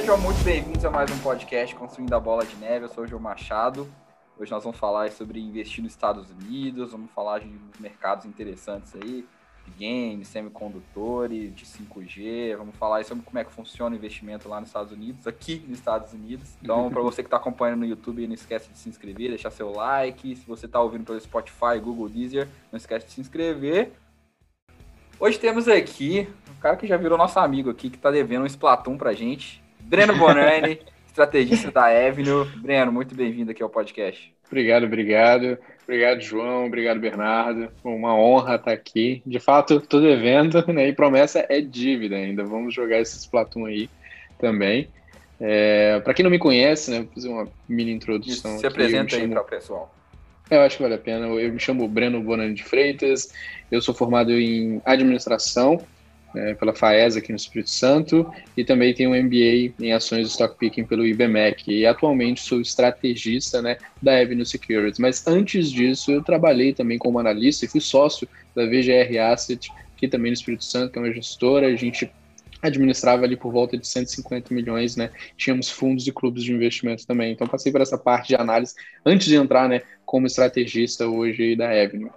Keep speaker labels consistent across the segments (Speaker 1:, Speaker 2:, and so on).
Speaker 1: Sejam muito bem-vindos a mais um podcast Construindo a Bola de Neve. Eu sou o João Machado. Hoje nós vamos falar sobre investir nos Estados Unidos, vamos falar de mercados interessantes aí, de games, semicondutores, de 5G, vamos falar sobre como é que funciona o investimento lá nos Estados Unidos, aqui nos Estados Unidos. Então, para você que está acompanhando no YouTube, não esquece de se inscrever, deixar seu like. Se você está ouvindo pelo Spotify, Google, Deezer, não esquece de se inscrever. Hoje temos aqui um cara que já virou nosso amigo aqui, que está devendo um Splatoon pra gente, Breno Bonani, estrategista da Avenue. Breno, muito bem-vindo aqui ao podcast.
Speaker 2: Obrigado, obrigado. Obrigado, João. Obrigado, Bernardo. Uma honra estar aqui. De fato, estou devendo, né? E promessa é dívida ainda. Vamos jogar esses Splatoon aí também. É, para quem não me conhece, né, vou fazer uma mini introdução.
Speaker 1: Se apresenta aí para o pessoal.
Speaker 2: Eu acho que vale a pena. Eu me chamo Breno Bonani de Freitas. Eu sou formado em administração é, pela FAES aqui no Espírito Santo e também tenho um MBA em ações de stock picking pelo IBMEC e atualmente sou estrategista né, da Avenue Securities. Mas antes disso eu trabalhei também como analista e fui sócio da VGR Asset aqui também no Espírito Santo, que é uma gestora. A gente administrava ali por volta de 150 milhões, né? Tínhamos fundos e clubes de investimento também. Então passei por essa parte de análise antes de entrar, né, como estrategista hoje da Avenue.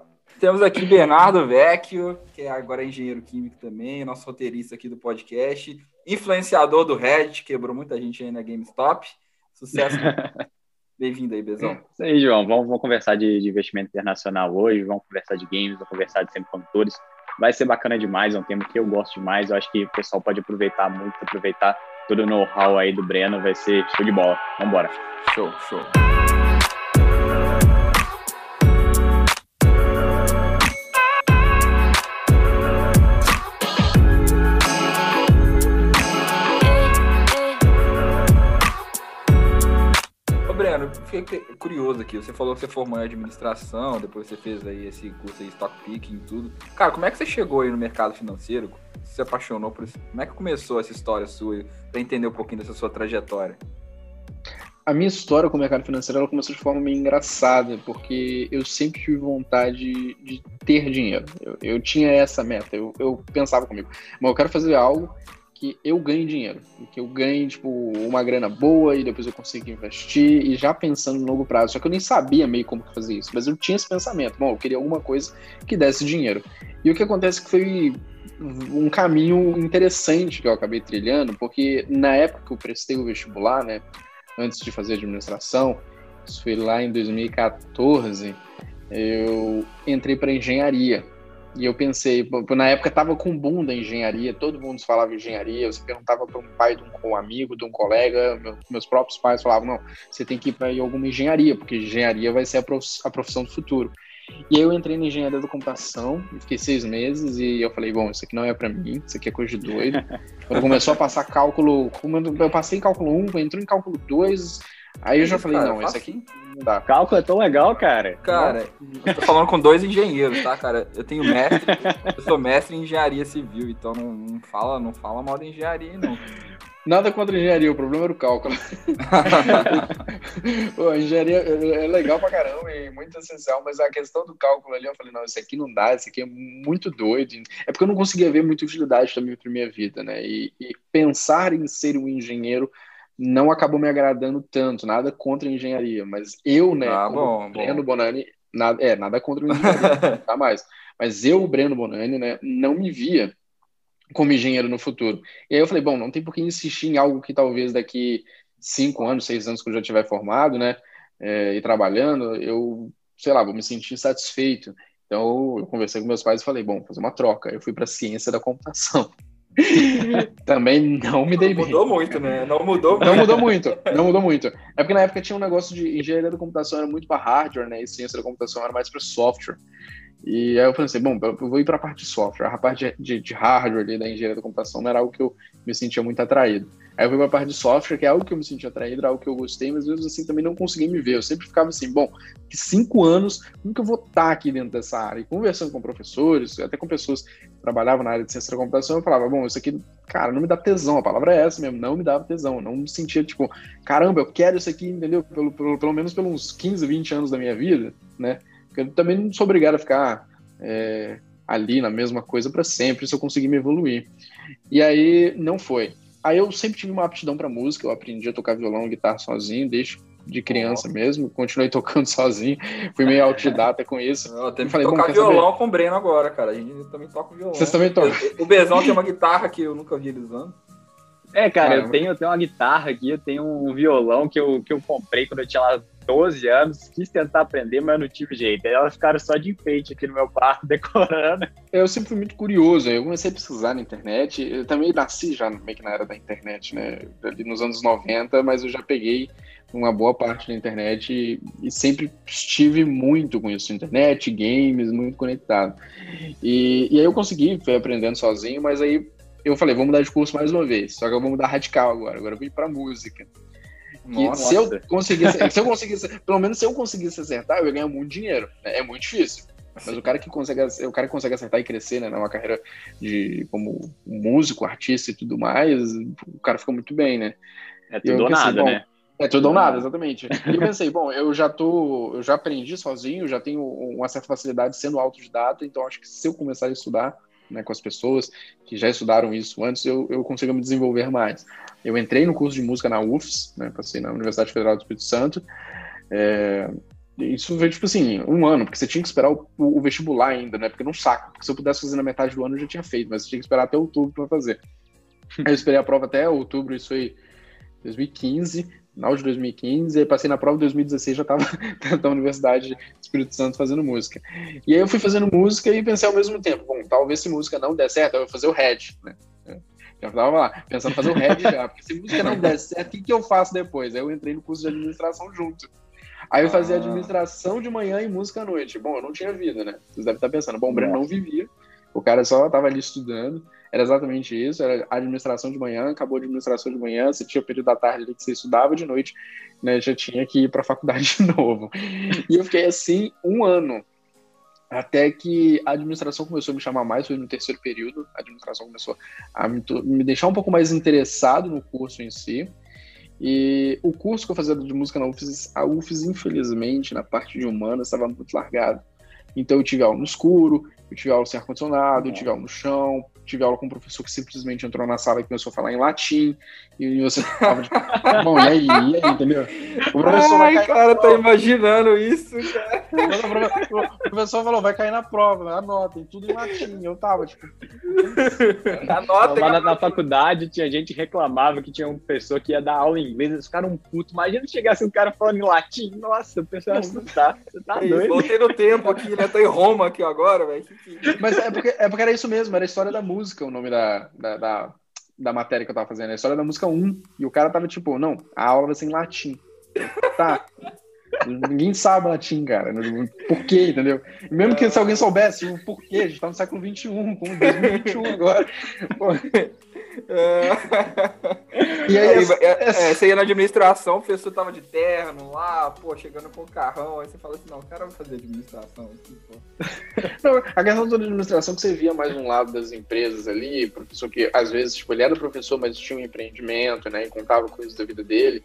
Speaker 1: Temos aqui Bernardo Vecchio, que é agora é engenheiro químico também, nosso roteirista aqui do podcast, influenciador do Reddit, quebrou muita gente aí na GameStop. Sucesso. Bem-vindo aí, Bezão.
Speaker 3: Isso aí, João. Vamos, vamos conversar de, de, investimento internacional hoje, vamos conversar de games, vamos conversar de semicondutores. Vai ser bacana demais, é um tema que eu gosto demais. Eu acho que o pessoal pode aproveitar muito, aproveitar todo o know-how aí do Breno, vai ser show de bola. Vamos embora.
Speaker 1: Show, show. Fiquei curioso aqui. Você falou que você formou em administração, depois você fez aí esse curso aí, stock picking e tudo. Cara, como é que você chegou aí no mercado financeiro? Você se apaixonou por isso? Como é que começou essa história sua, para entender um pouquinho dessa sua trajetória?
Speaker 2: A minha história com o mercado financeiro ela começou de forma meio engraçada, porque eu sempre tive vontade de ter dinheiro. Eu, eu tinha essa meta, eu, eu pensava comigo, mas eu quero fazer algo que eu ganhe dinheiro, que eu ganhe tipo uma grana boa e depois eu consiga investir e já pensando no longo prazo. Só que eu nem sabia meio como fazer isso, mas eu tinha esse pensamento, bom, eu queria alguma coisa que desse dinheiro. E o que acontece é que foi um caminho interessante que eu acabei trilhando, porque na época que eu prestei o vestibular, né, antes de fazer administração, isso foi lá em 2014, eu entrei para engenharia. E eu pensei, na época tava com boom da engenharia, todo mundo falava engenharia, você perguntava para um pai de um, um, amigo, de um colega, meu, meus próprios pais falavam, não, você tem que ir para alguma engenharia, porque engenharia vai ser a, prof, a profissão do futuro. E aí eu entrei na engenharia da computação, fiquei seis meses e eu falei, bom, isso aqui não é para mim, isso aqui é coisa de doido. Quando começou a passar cálculo, eu passei em cálculo 1, entrou em cálculo 2, Aí eu já falei, cara, não, esse aqui não dá.
Speaker 3: Cálculo é tão legal, cara.
Speaker 1: Cara, eu tô falando com dois engenheiros, tá, cara? Eu tenho mestre, eu sou mestre em engenharia civil, então não, não fala, não fala mal da engenharia, não.
Speaker 2: Nada contra a engenharia, o problema era o cálculo. Pô, a engenharia é legal pra caramba e muito essencial, mas a questão do cálculo ali, eu falei, não, isso aqui não dá, isso aqui é muito doido. É porque eu não conseguia ver muita utilidade também pra minha vida, né? E, e pensar em ser um engenheiro não acabou me agradando tanto, nada contra a engenharia, mas eu, né,
Speaker 1: ah, bom,
Speaker 2: Breno bom. Bonani, nada, é, nada contra a engenharia, tá mais. Mas eu, Breno Bonani, né, não me via como engenheiro no futuro. E aí eu falei, bom, não tem por que insistir em algo que talvez daqui cinco anos, seis anos que eu já tiver formado, né, é, e trabalhando, eu, sei lá, vou me sentir satisfeito. Então eu conversei com meus pais e falei, bom, fazer uma troca. Eu fui para ciência da computação. Também não me dei
Speaker 1: não Mudou muito, né? Não mudou
Speaker 2: Não mudou muito, não mudou muito. É porque na época tinha um negócio de engenharia da computação era muito para hardware, né? E ciência da computação era mais para software. E aí eu pensei, bom, eu vou ir para a parte de software. A parte de, de hardware ali da engenharia da computação não era algo que eu me sentia muito atraído. Aí eu fui para a parte de software, que é algo que eu me sentia atraído, era algo que eu gostei, mas vezes assim também não consegui me ver. Eu sempre ficava assim, bom, que cinco anos, nunca vou estar aqui dentro dessa área. E conversando com professores, até com pessoas que trabalhavam na área de ciência da computação, eu falava, bom, isso aqui, cara, não me dá tesão, a palavra é essa mesmo, não me dava tesão. Eu não me sentia tipo, caramba, eu quero isso aqui, entendeu? Pelo, pelo, pelo menos pelos 15, 20 anos da minha vida, né? Porque eu também não sou obrigado a ficar é, ali na mesma coisa para sempre se eu conseguir me evoluir. E aí não foi. Aí eu sempre tive uma aptidão para música, eu aprendi a tocar violão e guitarra sozinho, desde de criança oh. mesmo, continuei tocando sozinho, fui meio autodidata com isso.
Speaker 1: Eu tenho que falei, tocar violão saber? com o Breno agora, cara. A gente também toca violão.
Speaker 2: Vocês também tocam?
Speaker 1: O Bezão tem uma guitarra que eu nunca vi ele usando.
Speaker 3: É, cara, eu tenho, eu tenho uma guitarra aqui, eu tenho um violão que eu, que eu comprei quando eu tinha lá 12 anos, quis tentar aprender, mas não tive jeito. Aí elas ficaram só de enfeite aqui no meu quarto, decorando.
Speaker 2: Eu sempre fui muito curioso, eu comecei a pesquisar na internet, eu também nasci já meio que na era da internet, né, ali nos anos 90, mas eu já peguei uma boa parte da internet e, e sempre estive muito com isso, internet, games, muito conectado. E, e aí eu consegui, fui aprendendo sozinho, mas aí eu falei, vou mudar de curso mais uma vez, só que eu vou mudar radical agora, agora eu ir para música. Nossa. se eu conseguisse, se eu conseguisse, pelo menos se eu conseguisse acertar, eu ia ganhar muito dinheiro. Né? É muito difícil. Mas o cara que consegue, o cara que consegue acertar e crescer, né, numa carreira de como músico, artista e tudo mais, o cara fica muito bem, né?
Speaker 3: É tudo ou nada, bom, né?
Speaker 2: É tudo ou nada, exatamente. E eu pensei, bom, eu já tô, eu já aprendi sozinho, já tenho uma certa facilidade sendo autodidata, então acho que se eu começar a estudar, né, com as pessoas que já estudaram isso antes, eu, eu consigo me desenvolver mais. Eu entrei no curso de música na UFS, né, passei na Universidade Federal do Espírito Santo. É, isso foi tipo assim, um ano, porque você tinha que esperar o, o, vestibular ainda, né? Porque não saco. Porque se eu pudesse fazer na metade do ano, eu já tinha feito, mas eu tinha que esperar até outubro para fazer. Aí eu esperei a prova até outubro, isso foi 2015 final de 2015, e passei na prova em 2016, já estava na Universidade do Espírito Santo fazendo música. E aí eu fui fazendo música e pensei ao mesmo tempo, bom, talvez se música não der certo, eu vou fazer o head, né? Eu estava lá, pensando em fazer o head já, porque se música não der certo, o que, que eu faço depois? Aí eu entrei no curso de administração junto. Aí eu fazia ah. administração de manhã e música à noite. Bom, eu não tinha vida, né? Vocês devem estar pensando, bom, o Breno não vivia, o cara só estava ali estudando. Era exatamente isso, era administração de manhã, acabou a administração de manhã, você tinha o período da tarde ali que você estudava de noite, né, já tinha que ir para a faculdade de novo. E eu fiquei assim um ano, até que a administração começou a me chamar mais, foi no terceiro período, a administração começou a me, me deixar um pouco mais interessado no curso em si, e o curso que eu fazia de música na UFES, a UFES, infelizmente, na parte de humanas, estava muito largado. Então eu tive aula no escuro, eu tive aula sem ar-condicionado, eu tive aula no chão, tive aula com um professor que simplesmente entrou na sala e começou a falar em latim, e você tava de... bom, e aí, e aí, entendeu?
Speaker 1: O professor Ai, vai cara, tá imaginando isso, cara.
Speaker 2: O professor falou, vai cair na prova, anotem, tudo em latim, eu tava, tipo...
Speaker 3: Anotem. Lá na, na, faculdade tinha gente que reclamava que tinha um professor que ia dar aula em inglês, eles ficaram um puto, imagina chegasse um cara falando em latim, nossa, o pessoal ia assustar, você tá doido.
Speaker 1: Voltei no tempo aqui, né, tô em Roma aqui agora, velho.
Speaker 2: Mas é porque, é porque era isso mesmo, era a história da música música o nome da, da, da, da, matéria que eu tava fazendo. A história da música 1. E o cara tava tipo, não, a aula vai ser em latim. Tá. Ninguém sabe latim, cara. Por quê, entendeu? Mesmo que se alguém soubesse o porquê, a gente tá no século XXI, com 2021 agora. Pô.
Speaker 1: É... E aí, aí é. É, você ia na administração, o professor tava de terno lá, pô, chegando com o carrão, aí você fala assim, não, o cara vai fazer administração.
Speaker 2: Não, a questão da administração que você via mais um lado das empresas ali, professor que às vezes, tipo, ele era professor, mas tinha um empreendimento, né, e contava coisas da vida dele,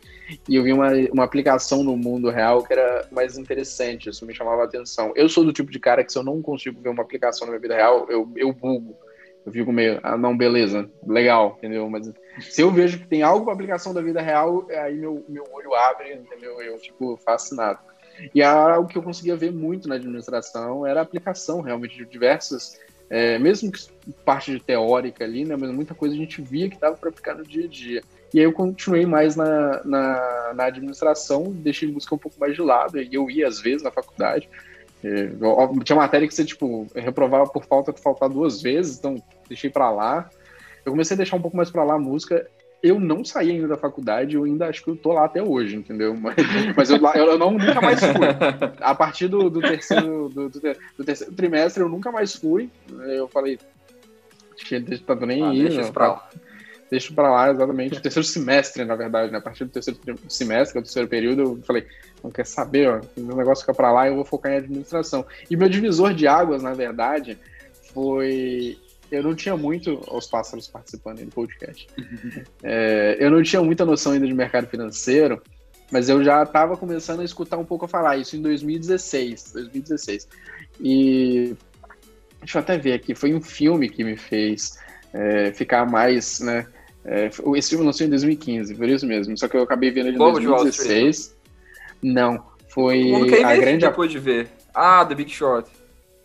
Speaker 2: e eu vi uma, uma aplicação no mundo real que era mais interessante, isso me chamava a atenção. Eu sou do tipo de cara que se eu não consigo ver uma aplicação na minha vida real, eu, eu bugo eu fico meio, ah, não, beleza, legal, entendeu? Mas se eu vejo que tem algo para aplicação da vida real, aí meu, meu olho abre, entendeu? Eu fico fascinado. E algo que eu conseguia ver muito na administração era a aplicação realmente de diversas, é, mesmo que parte de teórica ali, né? Mas muita coisa a gente via que dava para aplicar no dia a dia. E aí eu continuei mais na, na, na administração, deixei música um pouco mais de lado, e eu ia às vezes na faculdade, é, tinha matéria que você, tipo, reprovava por falta de faltar duas vezes, então deixei para lá. Eu comecei a deixar um pouco mais para lá a música. Eu não saí ainda da faculdade, eu ainda acho que eu tô lá até hoje, entendeu? Mas, mas eu, eu não, nunca mais fui. A partir do, do terceiro, do, do, do, terceiro trimestre, eu nunca mais fui. Eu falei, tá nem ah, ir. Deixa pra lá. Deixa pra lá, exatamente. O terceiro semestre, na verdade, né? A partir do terceiro semestre, que é o terceiro período, eu falei, não quer saber, ó, o negócio fica para lá eu vou focar em administração. E meu divisor de águas, na verdade, foi. Eu não tinha muito. Os pássaros participando aí do podcast. é, eu não tinha muita noção ainda de mercado financeiro, mas eu já estava começando a escutar um pouco a falar isso em 2016. 2016. E. Deixa eu até ver aqui, foi um filme que me fez é, ficar mais, né? É, esse filme lançou em 2015, por isso mesmo. Só que eu acabei vendo ele em 2016. Não, foi
Speaker 1: a grande depois de ver. Ah, The Big Short.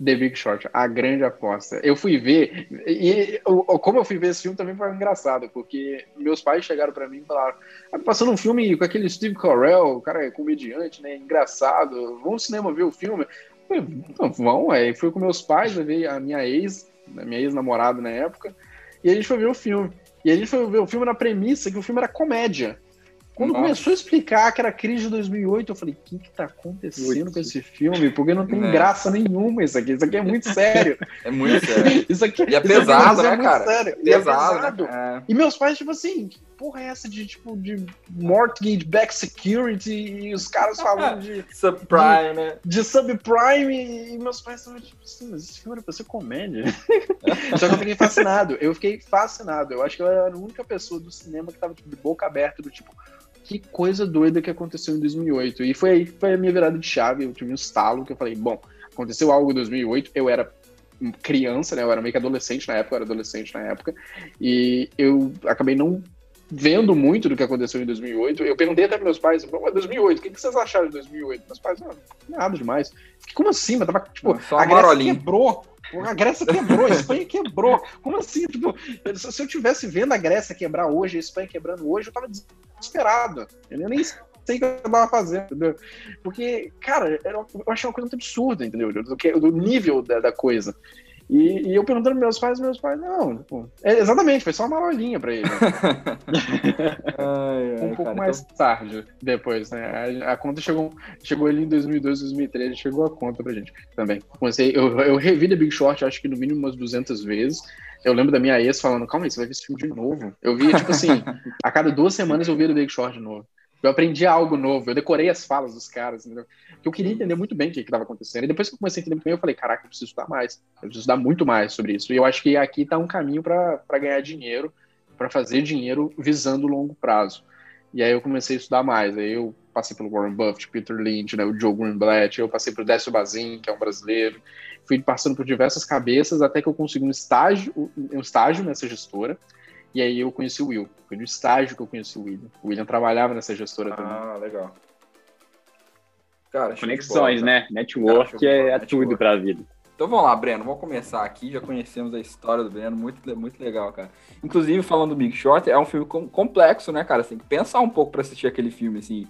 Speaker 2: The Big Short, a grande aposta. Eu fui ver, e como eu fui ver esse filme também foi engraçado, porque meus pais chegaram para mim e falaram: ah, passando um filme com aquele Steve Carell, o cara é comediante, né? Engraçado, vamos ao cinema ver o filme. Eu falei, então, vamos, é. Fui com meus pais, levei a minha ex, a minha ex-namorada na época, e a gente foi ver o filme. E a gente foi ver o filme na premissa que o filme era comédia. Quando Nossa. começou a explicar que era crise de 2008, eu falei, o que que tá acontecendo com esse filme? Porque não tem é. graça nenhuma isso aqui. Isso aqui é muito sério.
Speaker 1: É muito sério.
Speaker 2: isso aqui,
Speaker 1: e é pesado, né, cara? Sério.
Speaker 2: Pesado. E, é pesado. É. e meus pais, tipo assim, que porra é essa de, tipo, de mortgage back security e os caras falando de...
Speaker 1: subprime, né?
Speaker 2: De subprime e meus pais estavam tipo assim, mas esse filme era pra ser comédia. Só que eu fiquei fascinado. Eu fiquei fascinado. Eu acho que eu era a única pessoa do cinema que tava tipo, de boca aberta, do tipo que coisa doida que aconteceu em 2008. E foi aí que foi a minha virada de chave, eu tive um estalo que eu falei, bom, aconteceu algo em 2008, eu era criança, né, eu era meio que adolescente na época, eu era adolescente na época, e eu acabei não vendo muito do que aconteceu em 2008. Eu perguntei até para meus pais, 2008, o que, vocês acharam de 2008? Meus pais, não, nada demais. Como assim? Mas tava, tipo,
Speaker 1: Só a Grécia
Speaker 2: quebrou. A Grécia quebrou, a Espanha quebrou. Como assim? Tipo, se eu tivesse vendo a Grécia quebrar hoje, a Espanha quebrando hoje, eu tava desesperado. Eu nem sei o que eu tava fazendo, entendeu? Porque, cara, eu achei uma coisa muito absurda, entendeu? Do, do nível da, da coisa. E, e, eu perguntando meus pais, meus pais, não, tipo, é, exatamente, foi só uma marolinha pra ele. ai, ai, um pouco cara, mais então... tarde, depois, né? A, a, conta chegou, chegou ali em 2002, 2013, chegou a conta pra gente também. Comecei, eu, eu revi The Big Short, acho que no mínimo umas 200 vezes. Eu lembro da minha ex falando, calma aí, você vai ver esse filme de novo. Eu via, tipo assim, a cada duas semanas eu via The Big Short de novo. Eu aprendi algo novo, eu decorei as falas dos caras, entendeu? Que eu queria entender muito bem o que estava acontecendo. E depois que eu comecei a entender muito bem, eu falei, caraca, eu preciso estudar mais. Eu preciso estudar muito mais sobre isso. E eu acho que aqui está um caminho para ganhar dinheiro, para fazer dinheiro visando o longo prazo. E aí eu comecei a estudar mais. Aí eu passei pelo Warren Buffett, Peter Lynch, né, o Joe Greenblatt, eu passei pelo Décio Bazin, que é um brasileiro. Fui passando por diversas cabeças até que eu consegui um estágio, um estágio nessa gestora. E aí eu conheci o Will. Foi no estágio que eu conheci o William. O William trabalhava nessa gestora
Speaker 1: ah,
Speaker 2: também.
Speaker 1: Ah, legal.
Speaker 3: Cara, Conexões, bola, né? Network Cara, é, é tudo pra vida.
Speaker 1: Então vamos lá, Breno, vamos começar aqui. Já conhecemos a história do Breno, muito, muito legal, cara. Inclusive, falando do Big Short, é um filme complexo, né, cara? Você tem que pensar um pouco para assistir aquele filme, assim.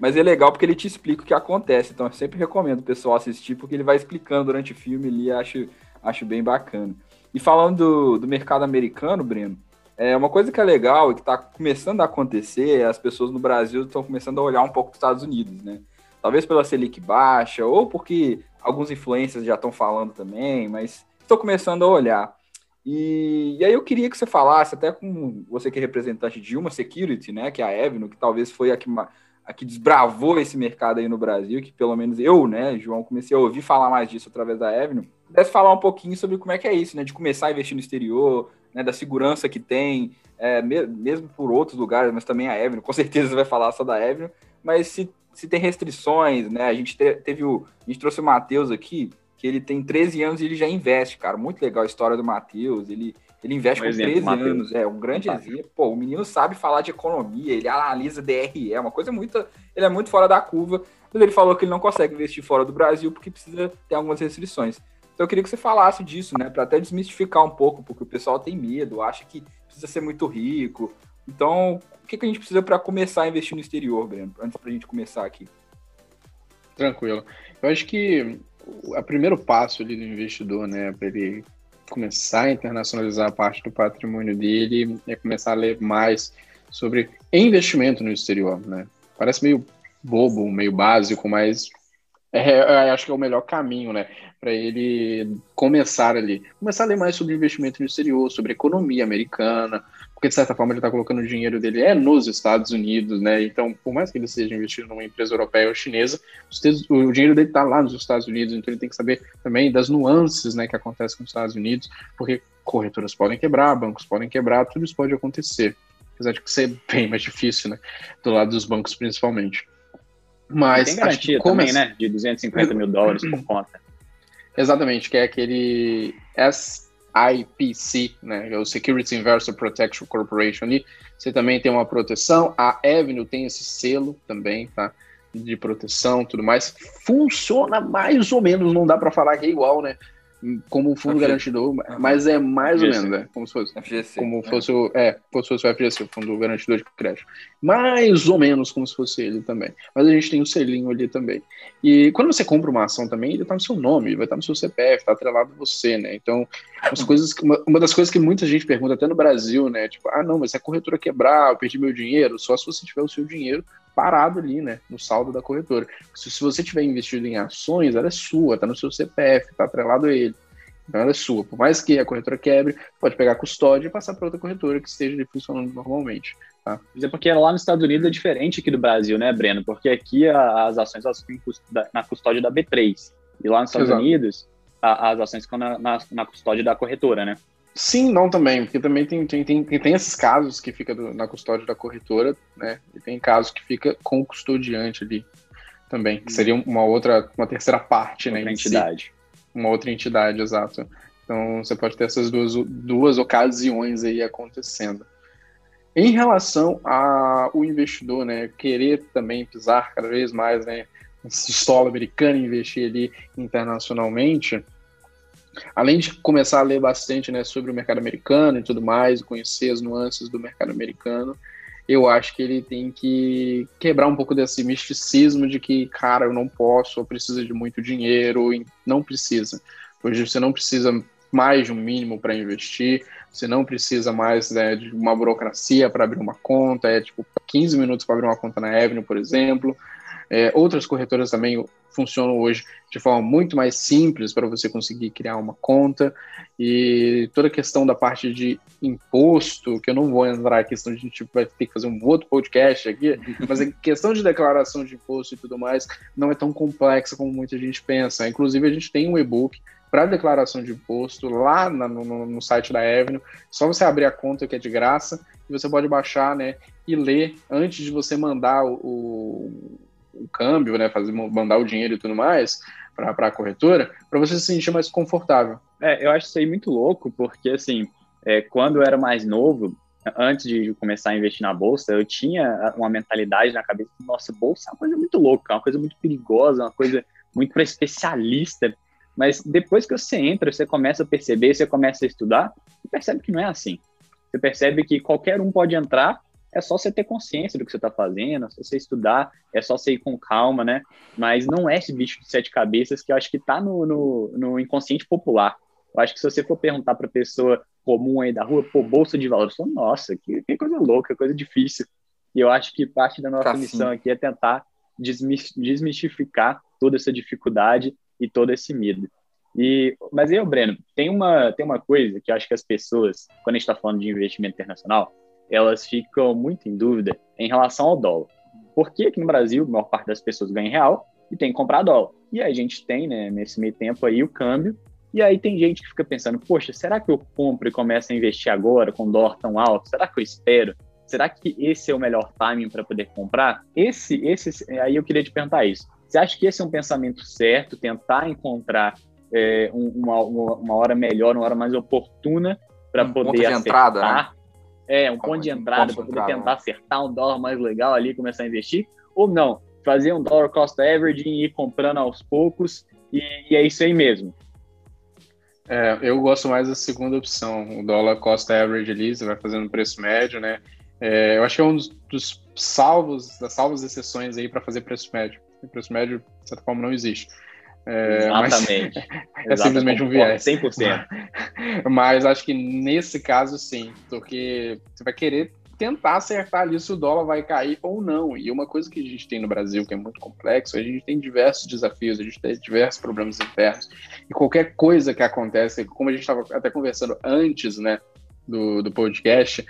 Speaker 1: Mas é legal porque ele te explica o que acontece. Então eu sempre recomendo o pessoal assistir, porque ele vai explicando durante o filme ali, acho, acho bem bacana. E falando do, do mercado americano, Breno, é uma coisa que é legal e que está começando a acontecer, as pessoas no Brasil estão começando a olhar um pouco para os Estados Unidos, né? Talvez pela Selic baixa, ou porque alguns influências já estão falando também, mas estou começando a olhar. E, e, aí eu queria que você falasse, até com você que é representante de uma security, né, que é a Evno, que talvez foi a que, a que desbravou esse mercado aí no Brasil, que pelo menos eu, né, João, comecei a ouvir falar mais disso através da Evno, pudesse falar um pouquinho sobre como é que é isso, né, de começar a investir no exterior, né, da segurança que tem, é, mesmo por outros lugares, mas também a Avenue, com certeza você vai falar só da Avenue, mas se, se tem restrições, né, a gente te, teve o, a gente trouxe o Matheus aqui, que ele tem 13 anos e ele já investe, cara, muito legal a história do Matheus, ele, ele investe um com exemplo, 13 Mateus. anos, é, um grande exemplo, pô, o menino sabe falar de economia, ele analisa DRE, é uma coisa muito, ele é muito fora da curva, mas ele falou que ele não consegue investir fora do Brasil porque precisa ter algumas restrições. Então eu queria que você falasse disso, né? Para até desmistificar um pouco, porque o pessoal tem medo, acha que precisa ser muito rico. Então, o que, que a gente precisa para começar a investir no exterior, Breno? Antes para a gente começar aqui.
Speaker 2: Tranquilo. Eu acho que o primeiro passo ali do investidor, né, para ele começar a internacionalizar a parte do patrimônio dele é começar a ler mais sobre investimento no exterior, né? Parece meio bobo, meio básico, mas é, acho que é o melhor caminho, né? Para ele começar ali. Começar a ler mais sobre investimento no exterior, sobre economia americana, porque de certa forma ele está colocando o dinheiro dele é nos Estados Unidos, né? Então, por mais que ele seja investido numa empresa europeia ou chinesa, o dinheiro dele está lá nos Estados Unidos, então ele tem que saber também das nuances, né, que acontecem nos Estados Unidos, porque corretoras podem quebrar, bancos podem quebrar, tudo isso pode acontecer. Apesar de ser bem mais difícil, né? Do lado dos bancos, principalmente. Mas
Speaker 3: tem garantia também, né? De 250 mil dólares por conta.
Speaker 2: Exatamente, que é aquele IPC, né, é o Security Investor Protection Corporation ali, você também tem uma proteção. A Avenue tem esse selo também, tá? De proteção, tudo mais. Funciona mais ou menos, não dá para falar que é igual, né? Como fundo garantidor, mas é mais FGC. ou menos, é, como se fosse, FGC, como é. fosse o, é, fosse o FGC, o fundo garantidor de crédito, mais ou menos como se fosse ele também, mas a gente tem o um selinho ali também, e quando você compra uma ação também, ele tá no seu nome, vai estar tá no seu CPF, tá atrelado a você, né, então, as coisas, uma, uma das coisas que muita gente pergunta, até no Brasil, né, tipo, ah não, mas se a corretora quebrar, eu perdi meu dinheiro, só se você tiver o seu dinheiro parado ali, né, no saldo da corretora. Se, se você tiver investido em ações, ela é sua, tá no seu CPF, tá atrelado a ele. Então ela é sua. Por mais que a corretora quebre, pode pegar a custódia e passar para outra corretora que esteja funcionando normalmente. Tá?
Speaker 3: Mas é porque lá nos Estados Unidos é diferente aqui do Brasil, né, Breno? Porque aqui as ações elas ficam na custódia da B3. E lá nos Estados Exato. Unidos, as ações ficam na, na, na custódia da corretora, né?
Speaker 2: Sim, não também, porque também tem, tem, tem, tem esses casos que fica do, na custódia da corretora, né? E tem casos que fica com o custodiante ali também, que seria uma outra, uma terceira parte,
Speaker 3: outra
Speaker 2: né?
Speaker 3: entidade. Si.
Speaker 2: Uma outra entidade, exato. Então você pode ter essas duas, duas ocasiões aí acontecendo. Em relação ao investidor, né, querer também pisar cada vez mais, né, esse solo americano, investir ali internacionalmente, além de começar a ler bastante né, sobre o mercado americano e tudo mais, conhecer as nuances do mercado americano, eu acho que ele tem que quebrar um pouco desse misticismo de que, cara, eu não posso, eu preciso de muito dinheiro, não precisa. Hoje você não precisa mais de um mínimo para investir, você não precisa mais né, de uma burocracia para abrir uma conta, é tipo 15 minutos para abrir uma conta na Avenue, por exemplo. É, outras corretoras também funcionam hoje de forma muito mais simples para você conseguir criar uma conta e toda a questão da parte de imposto, que eu não vou entrar aqui, senão a gente vai ter que fazer um outro podcast aqui, mas a questão de declaração de imposto e tudo mais não é tão complexa como muita gente pensa. Inclusive, a gente tem um e-book para declaração de imposto lá na, no, no, site da Avenue. Só você abrir a conta que é de graça e você pode baixar, né, e ler antes de você mandar o, o câmbio, né, fazer, mandar o dinheiro e tudo mais para a corretora, para você se sentir mais confortável.
Speaker 3: É, eu acho isso aí muito louco, porque assim, é, quando eu era mais novo, antes de começar a investir na bolsa, eu tinha uma mentalidade na cabeça, nossa, bolsa é uma coisa muito louca, uma coisa muito perigosa, uma coisa muito para especialista. Mas depois que você entra, você começa a perceber, você começa a estudar, você percebe que não é assim. Você percebe que qualquer um pode entrar é só você ter consciência do que você está fazendo, é só você estudar, é só você ir com calma, né? Mas não é esse bicho de sete cabeças que eu acho que está no, no, no, inconsciente popular. Eu acho que se você for perguntar para pessoa comum aí da rua, pô, bolsa de valores, falo, nossa, que, que, coisa louca, coisa difícil. E eu acho que parte da nossa missão aqui é tentar desmistificar toda essa dificuldade e todo esse medo. E, mas eu, Breno, tem uma, tem uma coisa que eu acho que as pessoas, quando a gente está falando de investimento internacional, elas ficam muito em dúvida em relação ao dólar. Por que aqui no Brasil a maior parte das pessoas ganha em real e tem que comprar dólar? E aí a gente tem, né, nesse meio tempo aí, o câmbio. E aí tem gente que fica pensando, poxa, será que eu compro e começo a investir agora com dólar tão alto? Será que eu espero? Será que esse é o melhor timing para poder comprar? Esse, esse, aí eu queria te perguntar isso. Você acha que esse é um pensamento certo, tentar encontrar é, uma, uma, hora melhor, uma hora mais oportuna para um poder acertar? Entrada, né? É, um ponto de entrada para poder tentar acertar um dólar mais legal ali e começar a investir. Ou não, fazer um dólar cost averaging e ir comprando aos poucos e, e é isso aí mesmo.
Speaker 2: É, eu gosto mais da segunda opção, o dólar cost average ali, você vai fazendo preço médio, né? É, eu acho que é um dos, dos salvos, das salvas exceções aí para fazer preço médio. O preço médio, de certa forma, não existe.
Speaker 3: É, Exatamente.
Speaker 2: é simplesmente um viés.
Speaker 3: 100%.
Speaker 2: Mas acho que nesse caso, sim, porque você vai querer tentar acertar ali se o dólar vai cair ou não. E uma coisa que a gente tem no Brasil que é muito complexo, a gente tem diversos desafios, a gente tem diversos problemas internos. E qualquer coisa que acontece, como a gente estava até conversando antes, né, do, do podcast,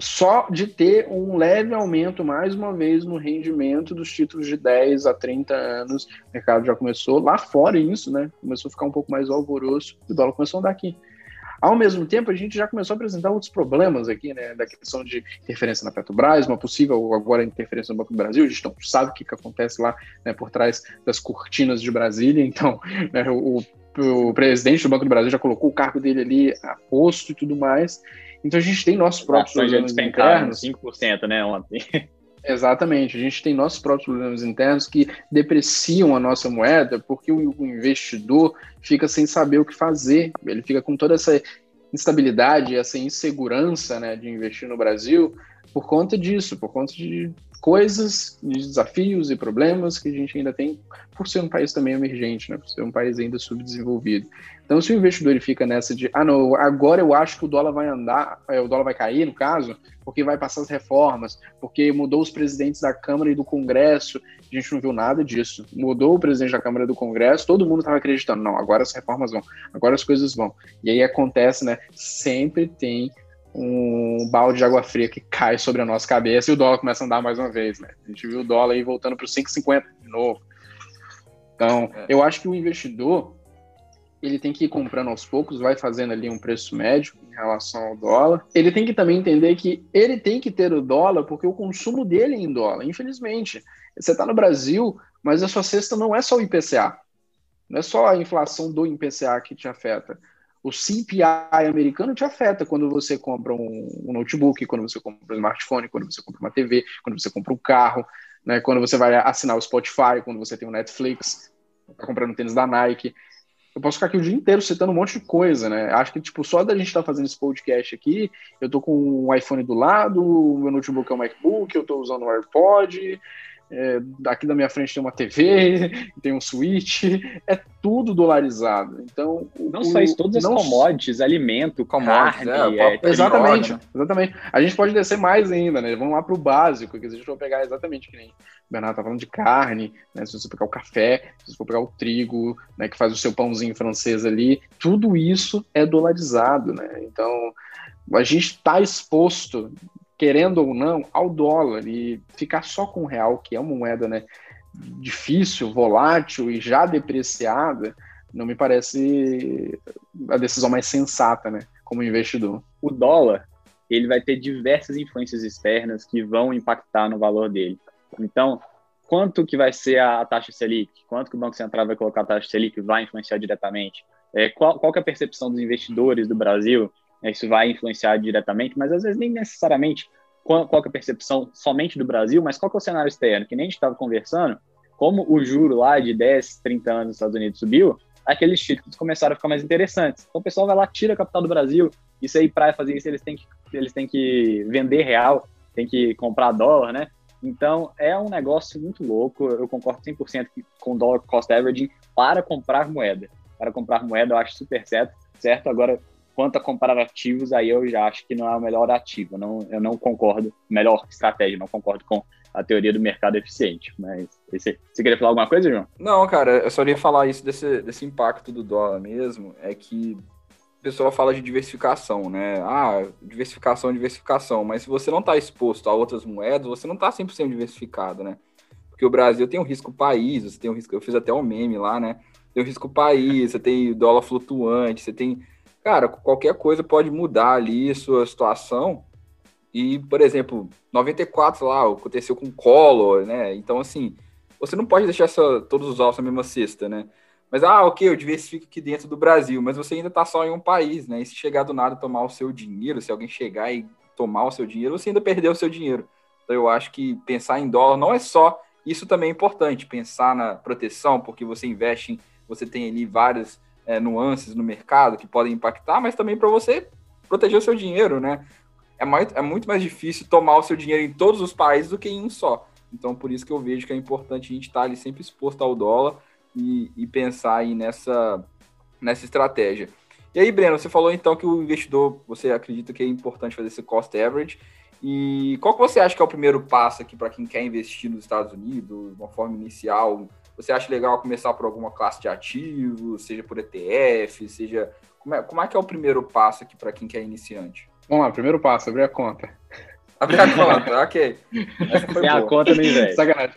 Speaker 2: só de ter um leve aumento, mais uma vez, no rendimento dos títulos de 10 a 30 anos. O mercado já começou lá fora isso, né? Começou a ficar um pouco mais alvoroço e o dólar começou a andar aqui. Ao mesmo tempo, a gente já começou a apresentar outros problemas aqui, né? Da questão de interferência na Petrobras, uma possível agora interferência no Banco do Brasil. A gente não sabe o que, que acontece lá né, por trás das cortinas de Brasília. Então, né, o, o presidente do Banco do Brasil já colocou o cargo dele ali a posto e tudo mais. Então a gente tem nossos próprios problemas internos.
Speaker 3: 5%, né, ontem.
Speaker 2: Exatamente, a gente tem nossos próprios problemas internos que depreciam a nossa moeda porque o, o investidor fica sem saber o que fazer, ele fica com toda essa instabilidade, essa insegurança né, de investir no Brasil por conta disso, por conta de coisas, de desafios e problemas que a gente ainda tem por ser um país também emergente, né? por ser um país ainda subdesenvolvido. Então, se o investidor ele fica nessa de, ah, não, agora eu acho que o dólar vai andar, é, o dólar vai cair, no caso, porque vai passar as reformas, porque mudou os presidentes da Câmara e do Congresso, a gente não viu nada disso. Mudou o presidente da Câmara e do Congresso, todo mundo estava acreditando, não, agora as reformas vão, agora as coisas vão. E aí acontece, né? Sempre tem um balde de água fria que cai sobre a nossa cabeça e o dólar começa a andar mais uma vez, né? A gente viu o dólar aí voltando para os 5,50 de novo. Então, é. eu acho que o investidor ele tem que ir comprando aos poucos, vai fazendo ali um preço médio em relação ao dólar. Ele tem que também entender que ele tem que ter o dólar porque o consumo dele é em dólar, infelizmente. Você está no Brasil, mas a sua cesta não é só o IPCA. Não é só a inflação do IPCA que te afeta o CPI americano te afeta quando você compra um, um, notebook, quando você compra um smartphone, quando você compra uma TV, quando você compra um carro, né, quando você vai assinar o Spotify, quando você tem o Netflix, está comprando tênis da Nike. Eu posso ficar aqui o dia inteiro citando um monte de coisa, né? Acho que, tipo, só da gente estar tá fazendo esse podcast aqui, eu tô com um iPhone do lado, meu notebook é um MacBook, eu tô usando um AirPod, é, aqui da minha frente tem uma TV, tem um Switch, é tudo dolarizado. Então,
Speaker 3: não o, só isso, todas as commodities, alimento, commodities, carne, é,
Speaker 2: é, exatamente, exatamente. A gente pode descer mais ainda, né? Vamos lá para o básico, que a gente vai pegar exatamente que nem o Bernardo tá falando de carne, né? Se você pegar o café, se você for pegar o trigo, né, que faz o seu pãozinho francês ali, tudo isso é dolarizado, né? Então, a gente está exposto querendo ou não, ao dólar e ficar só com o real, que é uma moeda né, difícil, volátil e já depreciada, não me parece a decisão mais sensata, né, como investidor.
Speaker 3: O dólar, ele vai ter diversas influências externas que vão impactar no valor dele. Então, quanto que vai ser a taxa Selic? Quanto que o Banco Central vai colocar a taxa Selic? Vai influenciar diretamente? É, qual, qual é a percepção dos investidores do Brasil isso vai influenciar diretamente, mas às vezes nem necessariamente qual, qual é a percepção somente do Brasil, mas qual é o cenário externo, que nem a gente estava conversando, como o juro lá de 10, 30 anos nos Estados Unidos subiu, aqueles títulos começaram a ficar mais interessantes. Então o pessoal vai lá, tira a capital do Brasil, isso aí, para fazer isso, eles têm, que, eles têm que vender real, tem que comprar dólar, né? Então, é um negócio muito louco. Eu concordo 100% com dólar cost averaging para comprar moeda. Para comprar moeda, eu acho super certo. certo? Agora, Quanto a comparativos, aí eu já acho que não é o melhor ativo. Não, eu não concordo, melhor estratégia, não concordo com a teoria do mercado eficiente. Mas você, você queria falar alguma coisa, João?
Speaker 1: Não, cara, eu só ia falar isso desse, desse impacto do dólar mesmo. É que o pessoal fala de diversificação, né? Ah, diversificação, diversificação. Mas se você não está exposto a outras moedas, você não está 100% diversificado, né? Porque o Brasil tem um risco país, você tem um risco. Eu fiz até um meme lá, né? Tem o risco país, você tem dólar flutuante, você tem cara, qualquer coisa pode mudar ali sua situação. E, por exemplo, 94 lá, aconteceu com o Collor, né? Então, assim, você não pode deixar todos os ovos na mesma cesta, né? Mas, ah, ok, eu diversifico aqui dentro do Brasil, mas você ainda está só em um país, né? E se chegar do nada tomar o seu dinheiro, se alguém chegar e tomar o seu dinheiro, você ainda perdeu o seu dinheiro. Então, eu acho que pensar em dólar não é só. Isso também é importante, pensar na proteção, porque você investe em. Você tem ali várias é, nuances no mercado que podem impactar, mas também para você proteger o seu dinheiro, né? É, mais, é muito mais difícil tomar o seu dinheiro em todos os países do que em um só. Então, por isso que eu vejo que é importante a gente estar tá ali sempre exposto ao dólar e, e pensar aí nessa, nessa estratégia. E aí, Breno, você falou então que o investidor, você acredita que é importante fazer esse cost average. E qual que você acha que é o primeiro passo aqui para quem quer investir nos Estados Unidos, de uma forma inicial, você acha legal começar por alguma classe de ativos, seja por ETF, seja. Como é, como é que é o primeiro passo aqui para quem quer iniciante?
Speaker 2: Vamos lá, primeiro passo, abrir a conta.
Speaker 1: Abrir a conta, ok.
Speaker 3: É a conta do investe.
Speaker 2: Sacanagem.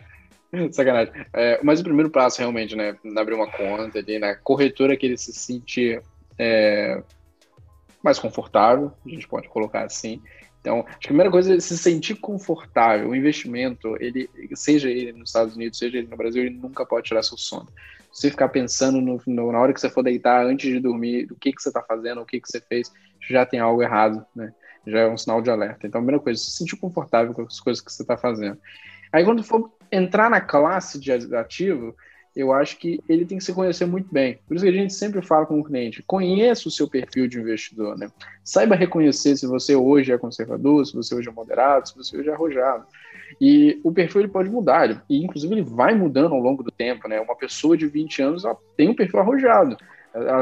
Speaker 2: Sacanagem. É, mas o primeiro passo, realmente, né? Abrir uma conta ali, na né, corretora que ele se sentir é, mais confortável, a gente pode colocar assim. Então, a primeira coisa é se sentir confortável. O investimento, ele, seja ele nos Estados Unidos, seja ele no Brasil, ele nunca pode tirar seu sono. você ficar pensando no, no, na hora que você for deitar, antes de dormir, o que, que você está fazendo, o que, que você fez, já tem algo errado, né? Já é um sinal de alerta. Então, a primeira coisa, se sentir confortável com as coisas que você está fazendo. Aí, quando for entrar na classe de ativo, eu acho que ele tem que se conhecer muito bem. Por isso que a gente sempre fala com o cliente, conheça o seu perfil de investidor, né? Saiba reconhecer se você hoje é conservador, se você hoje é moderado, se você hoje é arrojado. E o perfil ele pode mudar, e inclusive ele vai mudando ao longo do tempo, né? Uma pessoa de 20 anos ela tem um perfil arrojado.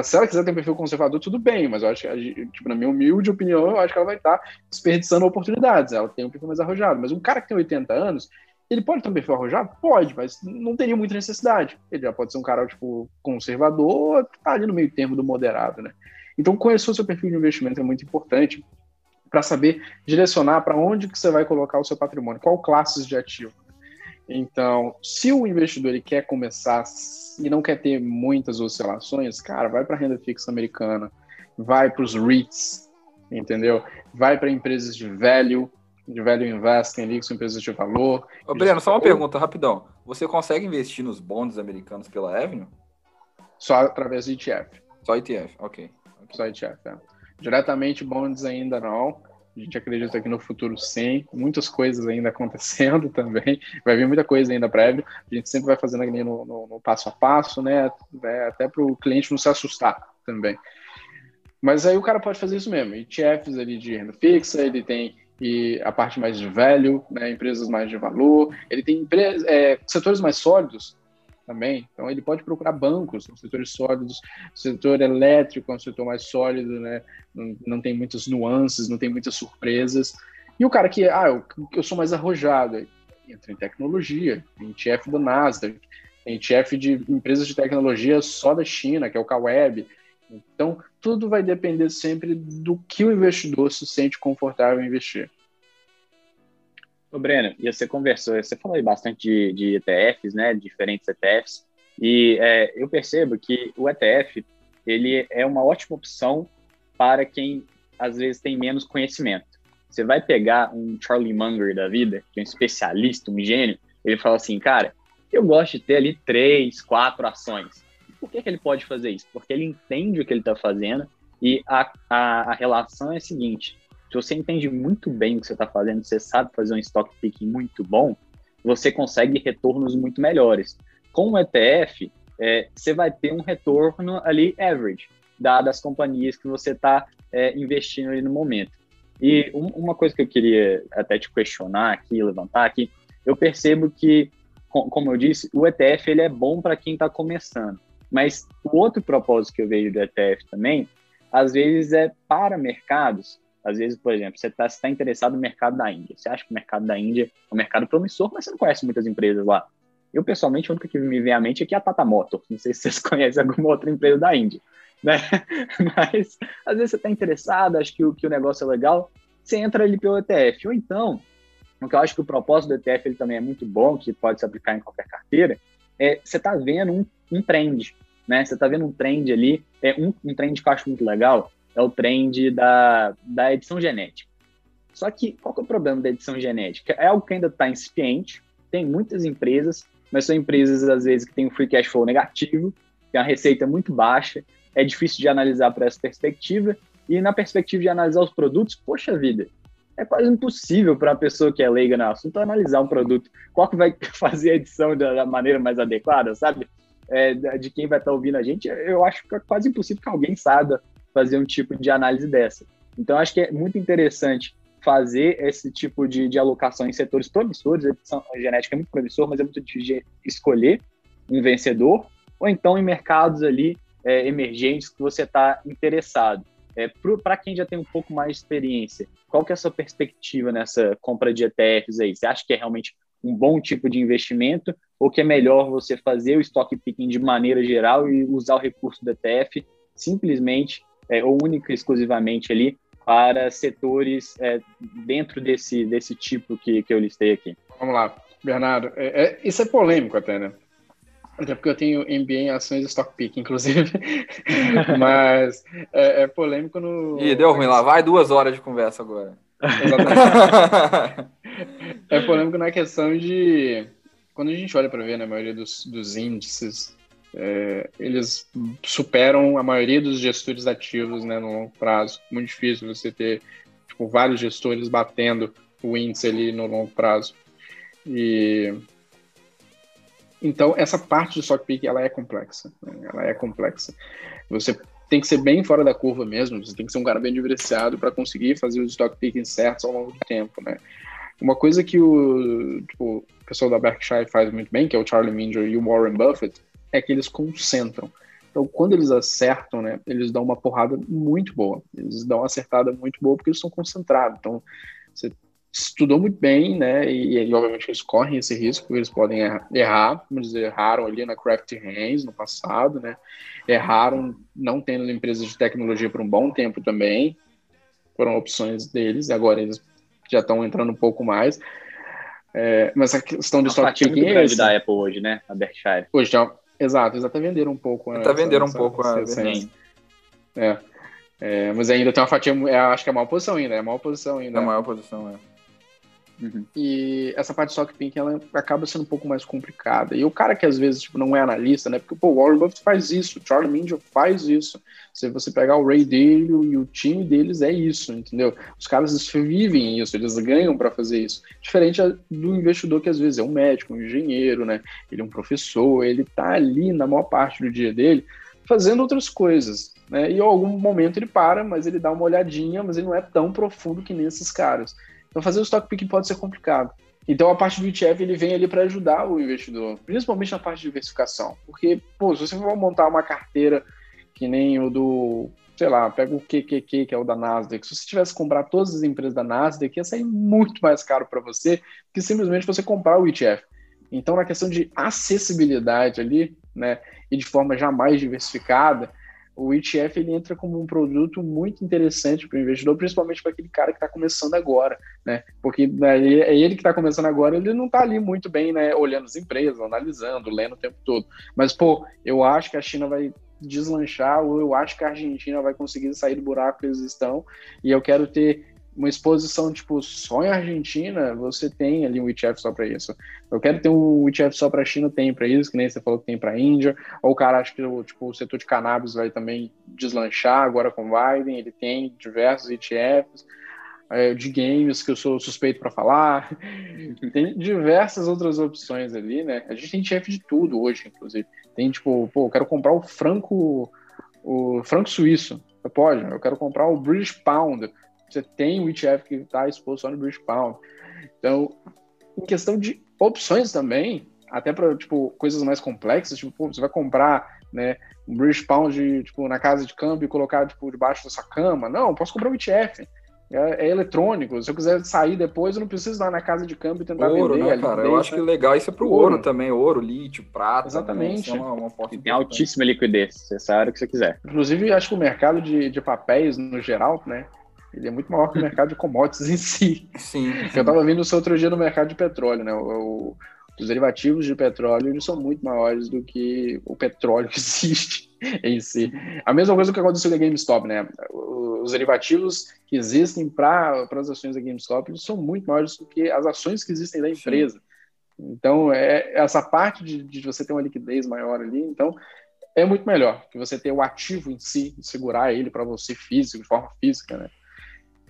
Speaker 2: se ela quiser ter um perfil conservador, tudo bem, mas eu acho que, tipo, na minha humilde opinião, eu acho que ela vai estar desperdiçando oportunidades. Ela tem um perfil mais arrojado. Mas um cara que tem 80 anos, ele pode um perfil arrojado? Pode, mas não teria muita necessidade. Ele já pode ser um cara, tipo, conservador, tá ali no meio termo do moderado, né? Então, conhecer o seu perfil de investimento é muito importante para saber direcionar para onde que você vai colocar o seu patrimônio, qual classes de ativo. Então, se o investidor ele quer começar e não quer ter muitas oscilações, cara, vai para renda fixa americana, vai para os REITs, entendeu? Vai para empresas de value, de Value Investing ali, que são empresas de valor.
Speaker 1: Ô, Breno, só uma pergunta, rapidão. Você consegue investir nos bonds americanos pela Avenue?
Speaker 2: Só através de ETF.
Speaker 1: Só ETF, ok.
Speaker 2: Só ETF, é. Diretamente bonds ainda não. A gente acredita que no futuro sim, muitas coisas ainda acontecendo também, vai vir muita coisa ainda prévio, a gente sempre vai fazendo ali no, no, no passo a passo, né, é, até para o cliente não se assustar também. Mas aí o cara pode fazer isso mesmo, ETFs ali de renda fixa, ele tem e a parte mais de velho, né, empresas mais de valor. Ele tem é, setores mais sólidos também, então ele pode procurar bancos, são setores sólidos. Setor elétrico é um setor mais sólido, né, não, não tem muitas nuances, não tem muitas surpresas. E o cara que, ah, eu, eu sou mais arrojado, entra em tecnologia, tem ETF do Nasdaq, tem ETF de empresas de tecnologia só da China, que é o Kaweb. Então, tudo vai depender sempre do que o investidor se sente confortável em investir.
Speaker 3: Ô, Breno, e você conversou, você falou aí bastante de, de ETFs, né, diferentes ETFs, e é, eu percebo que o ETF, ele é uma ótima opção para quem, às vezes, tem menos conhecimento. Você vai pegar um Charlie Munger da vida, que é um especialista, um gênio, ele fala assim, cara, eu gosto de ter ali três, quatro ações. Por que, que ele pode fazer isso? Porque ele entende o que ele está fazendo e a, a, a, relação é a seguinte: se você entende muito bem o que você está fazendo, você sabe fazer um stock picking muito bom, você consegue retornos muito melhores. Com o ETF, é, você vai ter um retorno ali average, dadas as companhias que você está é, investindo ali no momento. E um, uma coisa que eu queria até te questionar aqui, levantar aqui, eu percebo que, como eu disse, o ETF ele é bom para quem está começando. Mas o outro propósito que eu vejo do ETF também, às vezes é para mercados. Às vezes, por exemplo, você está tá interessado no mercado da Índia. Você acha que o mercado da Índia é um mercado promissor, mas você não conhece muitas empresas lá. Eu, pessoalmente, a única que me vem à mente aqui é a Tata Motors. Não sei se vocês conhecem alguma outra empresa da Índia. Né? Mas, às vezes, você está interessado, acha que o, que o negócio é legal, você entra ali pelo ETF. Ou então, o que eu acho que o propósito do ETF ele também é muito bom, que pode se aplicar em qualquer carteira, é você está vendo um, um trend né? Você está vendo um trend ali, é um, um trend que eu acho muito legal, é o trend da, da edição genética. Só que qual que é o problema da edição genética? É algo que ainda está incipiente, tem muitas empresas, mas são empresas às vezes que têm um free cash flow negativo, tem uma receita muito baixa, é difícil de analisar para essa perspectiva, e na perspectiva de analisar os produtos, poxa vida, é quase impossível para uma pessoa que é leiga no assunto analisar um produto. Qual que vai fazer a edição da maneira mais adequada, sabe? É, de quem vai estar tá ouvindo a gente, eu acho que é quase impossível que alguém saiba fazer um tipo de análise dessa. Então, acho que é muito interessante fazer esse tipo de, de alocação em setores promissores. A genética é muito promissor, mas é muito difícil escolher um vencedor, ou então em mercados ali é, emergentes que você está interessado. É, Para quem já tem um pouco mais de experiência, qual que é a sua perspectiva nessa compra de ETFs aí? Você acha que é realmente um bom tipo de investimento ou que é melhor você fazer o stock picking de maneira geral e usar o recurso do ETF simplesmente é, ou única e exclusivamente ali para setores é, dentro desse, desse tipo que, que eu listei aqui.
Speaker 2: Vamos lá, Bernardo. É, é, isso é polêmico até, né? Até porque eu tenho MBA em ações stock pick, inclusive. Mas é, é, polêmico no.
Speaker 1: Ih, deu ruim lá. Vai duas horas de conversa agora.
Speaker 2: Exatamente. é polêmico na questão de quando a gente olha para ver na né, maioria dos, dos índices é, eles superam a maioria dos gestores ativos né, no longo prazo. Muito difícil você ter tipo, vários gestores batendo o índice ali no longo prazo. E então essa parte do stock pick ela é complexa, né? ela é complexa. Você tem que ser bem fora da curva mesmo, você tem que ser um cara bem diversificado para conseguir fazer os stock picking certos ao longo do tempo, né? Uma coisa que o, tipo, o pessoal da Berkshire faz muito bem, que é o Charlie Munger e o Warren Buffett, é que eles concentram. Então, quando eles acertam, né, eles dão uma porrada muito boa. Eles dão uma acertada muito boa porque eles estão concentrados. Então, você estudou muito bem, né, e, e obviamente eles correm esse risco, eles podem errar, vamos dizer, erraram ali na Craft Hands no passado, né, erraram não tendo empresas de tecnologia por um bom tempo também, foram opções deles, agora eles já estão entrando um pouco mais. É, mas a questão do stock
Speaker 3: picking é grande da Apple hoje, né, a Berkshire.
Speaker 2: Hoje já Exato, eles até venderam um pouco.
Speaker 1: Até venderam um pouco a
Speaker 2: é. é. Mas ainda tem uma fatia, é, acho que é a maior posição ainda, é a maior posição ainda.
Speaker 1: É a maior posição, é.
Speaker 2: Uhum. E essa parte de stock picking ela acaba sendo um pouco mais complicada. E o cara que às vezes tipo, não é analista, né? Porque pô, o Warren Buffett faz isso, o Charlie Munger faz isso. Se você pegar o Ray Dalio e o time deles é isso, entendeu? Os caras vivem isso, eles ganham para fazer isso. Diferente do investidor que às vezes é um médico, um engenheiro, né? Ele é um professor, ele tá ali na maior parte do dia dele fazendo outras coisas, né? E em algum momento ele para, mas ele dá uma olhadinha, mas ele não é tão profundo que nem esses caras. Então fazer o stock pick pode ser complicado. Então a parte do ETF ele vem ali para ajudar o investidor, principalmente na parte de diversificação. Porque, pô, se você for montar uma carteira que nem o do, sei lá, pega o QQQ, que é o da Nasdaq, se você tivesse que comprar todas as empresas da Nasdaq, ia sair muito mais caro para você que simplesmente você comprar o ETF. Então, na questão de acessibilidade ali, né, e de forma jamais diversificada, o ETF ele entra como um produto muito interessante para o investidor, principalmente para aquele cara que está começando agora, né? Porque né, é ele que está começando agora, ele não está ali muito bem, né? Olhando as empresas, analisando, lendo o tempo todo. Mas, pô, eu acho que a China vai deslanchar, ou eu acho que a Argentina vai conseguir sair do buraco que eles estão, e eu quero ter uma exposição tipo só em Argentina, você tem ali um ETF só para isso. Eu quero ter um ETF só para China, tem para isso, que nem você falou que tem para Índia. Ou o cara acha que tipo, o setor de cannabis vai também deslanchar agora com o Biden, ele tem diversos ETFs. É, de games que eu sou suspeito para falar. tem diversas outras opções ali, né? A gente tem ETF de tudo hoje, inclusive. Tem tipo, pô, eu quero comprar o franco o franco suíço. Pode, eu quero comprar o British Pound você tem o ETF que está exposto só no British Pound. Então, em questão de opções também, até para tipo coisas mais complexas, tipo, pô, você vai comprar, né, um British Pound tipo na casa de câmbio e colocar tipo debaixo da sua cama. Não, posso comprar um ETF. É, é, eletrônico. Se eu quiser sair depois, eu não preciso ir lá na casa de câmbio e tentar
Speaker 1: ouro,
Speaker 2: vender.
Speaker 1: Né, cara? Eu acho que legal isso é pro ouro, ouro também. Ouro, lítio, prata.
Speaker 2: Exatamente.
Speaker 3: Né? É uma, uma tem altíssima liquidez. Você sabe a hora que você quiser.
Speaker 2: Inclusive, acho que o mercado de, de papéis, no geral, né? Ele é muito maior que o mercado de commodities em si.
Speaker 1: Sim.
Speaker 2: sim. Eu estava vendo isso outro dia no mercado de petróleo, né? O, os derivativos de petróleo eles são muito maiores do que o petróleo que existe em si. A mesma coisa que aconteceu com a GameStop, né? Os derivativos que existem para as ações da GameStop eles são muito maiores do que as ações que existem da empresa. Então, é essa parte de, de você ter uma liquidez maior ali, então é muito melhor que você ter o ativo em si, segurar ele para você físico, de forma física, né?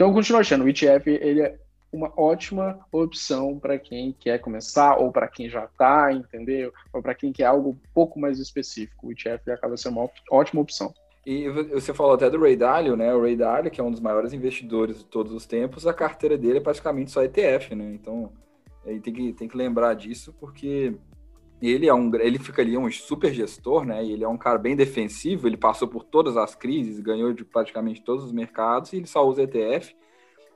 Speaker 2: Então, eu continuo achando, o ETF ele é uma ótima opção para quem quer começar, ou para quem já está, entendeu? Ou para quem quer algo um pouco mais específico. O ETF acaba sendo uma ótima opção.
Speaker 1: E você falou até do Ray Dalio, né? O Ray Dalio, que é um dos maiores investidores de todos os tempos, a carteira dele é praticamente só ETF, né? Então, aí tem que, tem que lembrar disso, porque ele é um ele fica ali um super gestor, né? E ele é um cara bem defensivo, ele passou por todas as crises, ganhou de praticamente todos os mercados e ele só usa ETF.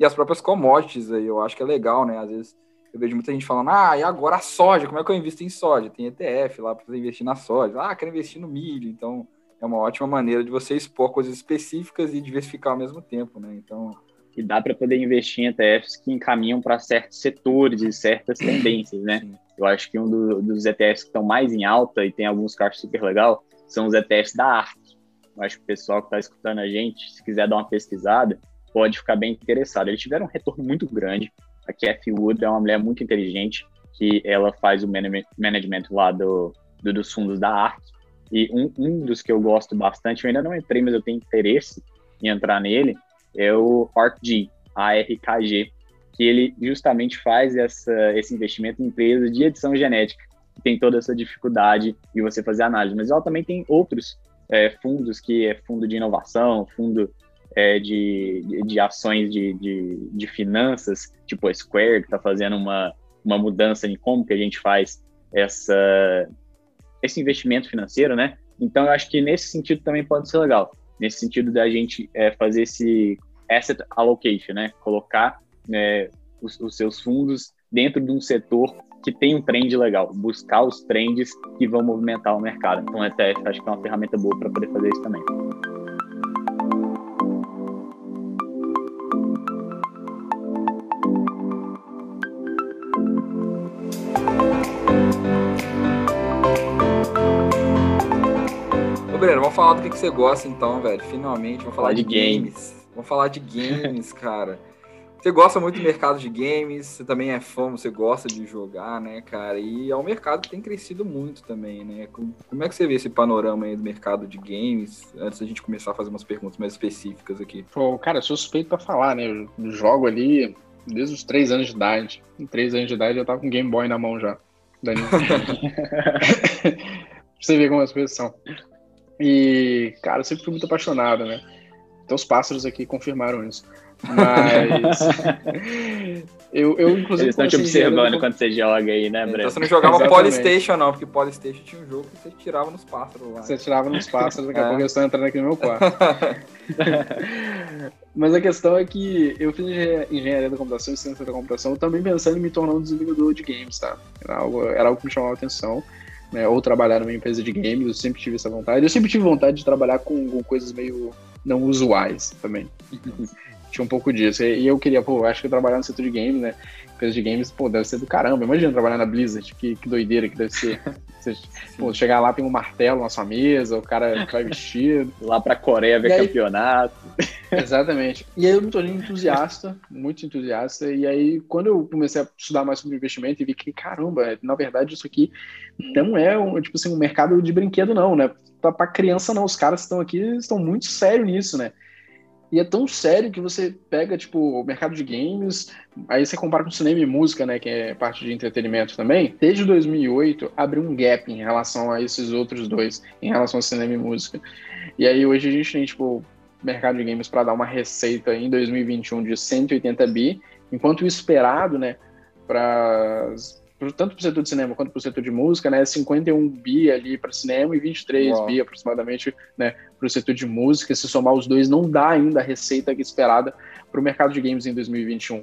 Speaker 1: E as próprias commodities aí, eu acho que é legal, né? Às vezes eu vejo muita gente falando: "Ah, e agora a soja, como é que eu invisto em soja? Tem ETF lá para você investir na soja. Ah, quero investir no milho". Então, é uma ótima maneira de você expor coisas específicas e diversificar ao mesmo tempo, né? Então,
Speaker 3: e dá para poder investir em ETFs que encaminham para certos setores e certas tendências, né? Sim. Eu acho que um do, dos ETFs que estão mais em alta e tem alguns que super legal são os ETFs da arte. Eu acho que o pessoal que está escutando a gente, se quiser dar uma pesquisada, pode ficar bem interessado. Eles tiveram um retorno muito grande. A Cathy Wood é uma mulher muito inteligente, que ela faz o management lá do, do dos fundos da arte. E um, um dos que eu gosto bastante, eu ainda não entrei, mas eu tenho interesse em entrar nele, é o ARKG, ARKG, que ele justamente faz essa, esse investimento em empresas de edição genética, que tem toda essa dificuldade de você fazer análise. Mas ela também tem outros é, fundos, que é fundo de inovação, fundo é, de, de, de, ações de, de, de, finanças, tipo a Square, que está fazendo uma, uma mudança em como que a gente faz essa, esse investimento financeiro, né? Então, eu acho que nesse sentido também pode ser legal. Nesse sentido da gente é, fazer esse asset allocation, né? Colocar é, os, os, seus fundos dentro de um setor que tem um trend legal, buscar os trends que vão movimentar o mercado. Então, até acho que é uma ferramenta boa para poder fazer isso também.
Speaker 1: Ô, Breno, vamos falar do que, que você gosta então, velho. Finalmente, vamos falar, falar de, de games. games. Vamos falar de games, cara. Você gosta muito do mercado de games, você também é fã, você gosta de jogar, né, cara? E é um mercado que tem crescido muito também, né? Como é que você vê esse panorama aí do mercado de games? Antes da gente começar a fazer umas perguntas mais específicas aqui.
Speaker 2: Pô, cara, eu sou suspeito pra falar, né? Eu jogo ali desde os três anos de idade. Em três anos de idade eu tava com Game Boy na mão já. você ver como as coisas são. E, cara, eu sempre fui muito apaixonado, né? Então os pássaros aqui confirmaram isso. Mas. eu, eu, inclusive.
Speaker 3: Eles estão te observando quando você joga aí, né, Breno?
Speaker 1: Então você não jogava Polystation, não, porque Polystation tinha um jogo que você tirava nos pássaros lá.
Speaker 2: Você tirava nos pássaros, daqui a é. pouco eu estou entrando aqui no meu quarto. Mas a questão é que eu fiz engenharia da computação e ciência da computação também pensando em me tornar um desenvolvedor de games, tá? Era algo, era algo que me chamava a atenção. Né, ou trabalhar numa empresa de games, eu sempre tive essa vontade. Eu sempre tive vontade de trabalhar com, com coisas meio não usuais também. Tinha um pouco disso. E eu queria, pô, acho que trabalhar no setor de games, né? Empresa de games, pô, deve ser do caramba. Imagina trabalhar na Blizzard, que, que doideira que deve ser. Você, pô, chegar lá, tem um martelo na sua mesa, o cara vai vestido.
Speaker 3: lá pra Coreia ver aí, campeonato.
Speaker 2: Exatamente. E aí eu me tornei entusiasta, muito entusiasta. E aí, quando eu comecei a estudar mais sobre investimento e vi que, caramba, na verdade, isso aqui não é um, tipo assim, um mercado de brinquedo, não, né? Pra, pra criança, não. Os caras que estão aqui estão muito sérios nisso, né? E é tão sério que você pega, tipo, o mercado de games, aí você compara com cinema e música, né, que é parte de entretenimento também. Desde 2008, abriu um gap em relação a esses outros dois, em relação a cinema e música. E aí hoje a gente tem, tipo, mercado de games para dar uma receita em 2021 de 180 bi, enquanto o esperado, né, para tanto para o setor de cinema quanto para o setor de música, né, 51 bi ali para cinema e 23 Uau. bi aproximadamente né, para o setor de música. Se somar os dois, não dá ainda a receita esperada para o mercado de games em 2021.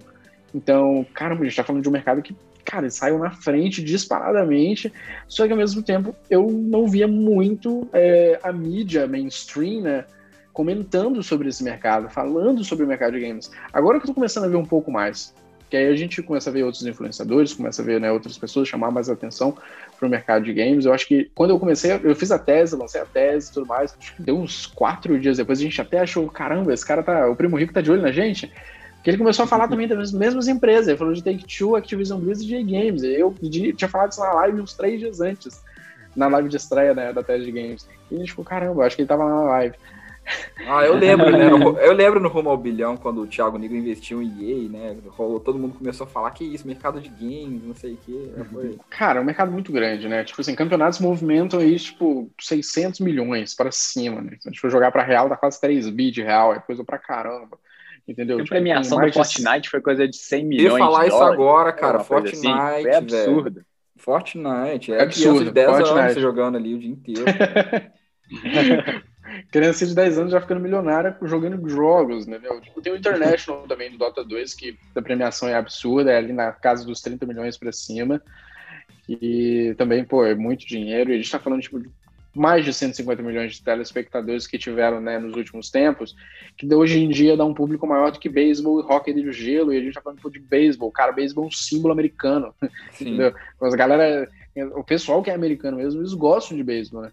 Speaker 2: Então, caramba, a gente está falando de um mercado que, cara, saiu na frente disparadamente, só que ao mesmo tempo eu não via muito é, a mídia mainstream, né, comentando sobre esse mercado, falando sobre o mercado de games. Agora que eu estou começando a ver um pouco mais. Que aí a gente começa a ver outros influenciadores, começa a ver né, outras pessoas chamar mais atenção para o mercado de games. Eu acho que quando eu comecei, eu fiz a tese, lancei a tese e tudo mais. Acho que deu uns quatro dias depois, a gente até achou, caramba, esse cara tá. O primo rico tá de olho na gente. Porque ele começou a falar também das mesmas empresas. Ele falou de Take-Two, Activision Blizzard e Games. Eu tinha falado isso na live uns três dias antes, na live de estreia né, da tese de games. E a gente ficou, caramba, acho que ele tava lá na live.
Speaker 1: Ah, eu lembro, né? Eu lembro no Rumo ao Bilhão, quando o Thiago Negro investiu em EA, né? Rolou, todo mundo começou a falar que isso, mercado de games, não sei o quê. Foi...
Speaker 2: Cara, é um mercado muito grande, né? Tipo assim, campeonatos movimentam aí, tipo, 600 milhões para cima, né? Se a gente for jogar pra real, dá quase 3 bi de real, é coisa pra caramba. Entendeu?
Speaker 3: A tipo, premiação do Fortnite de... foi coisa de 100 milhões. Eu
Speaker 1: ia falar isso
Speaker 3: dólares,
Speaker 1: agora, cara. Fortnite,
Speaker 3: assim. é absurdo.
Speaker 1: Velho. Fortnite, é absurdo. de 10 Fortnite. anos jogando ali o dia inteiro.
Speaker 2: criança de 10 anos já ficando milionária jogando jogos, entendeu? Tipo, tem o International também do Dota 2, que a premiação é absurda, é ali na casa dos 30 milhões para cima. E também, pô, é muito dinheiro. E a gente tá falando, tipo, de mais de 150 milhões de telespectadores que tiveram, né, nos últimos tempos, que hoje em dia dá um público maior do que beisebol e hockey de gelo, e a gente tá falando de beisebol. Cara, beisebol é um símbolo americano, entendeu? Mas a galera, o pessoal que é americano mesmo, eles gostam de beisebol, né?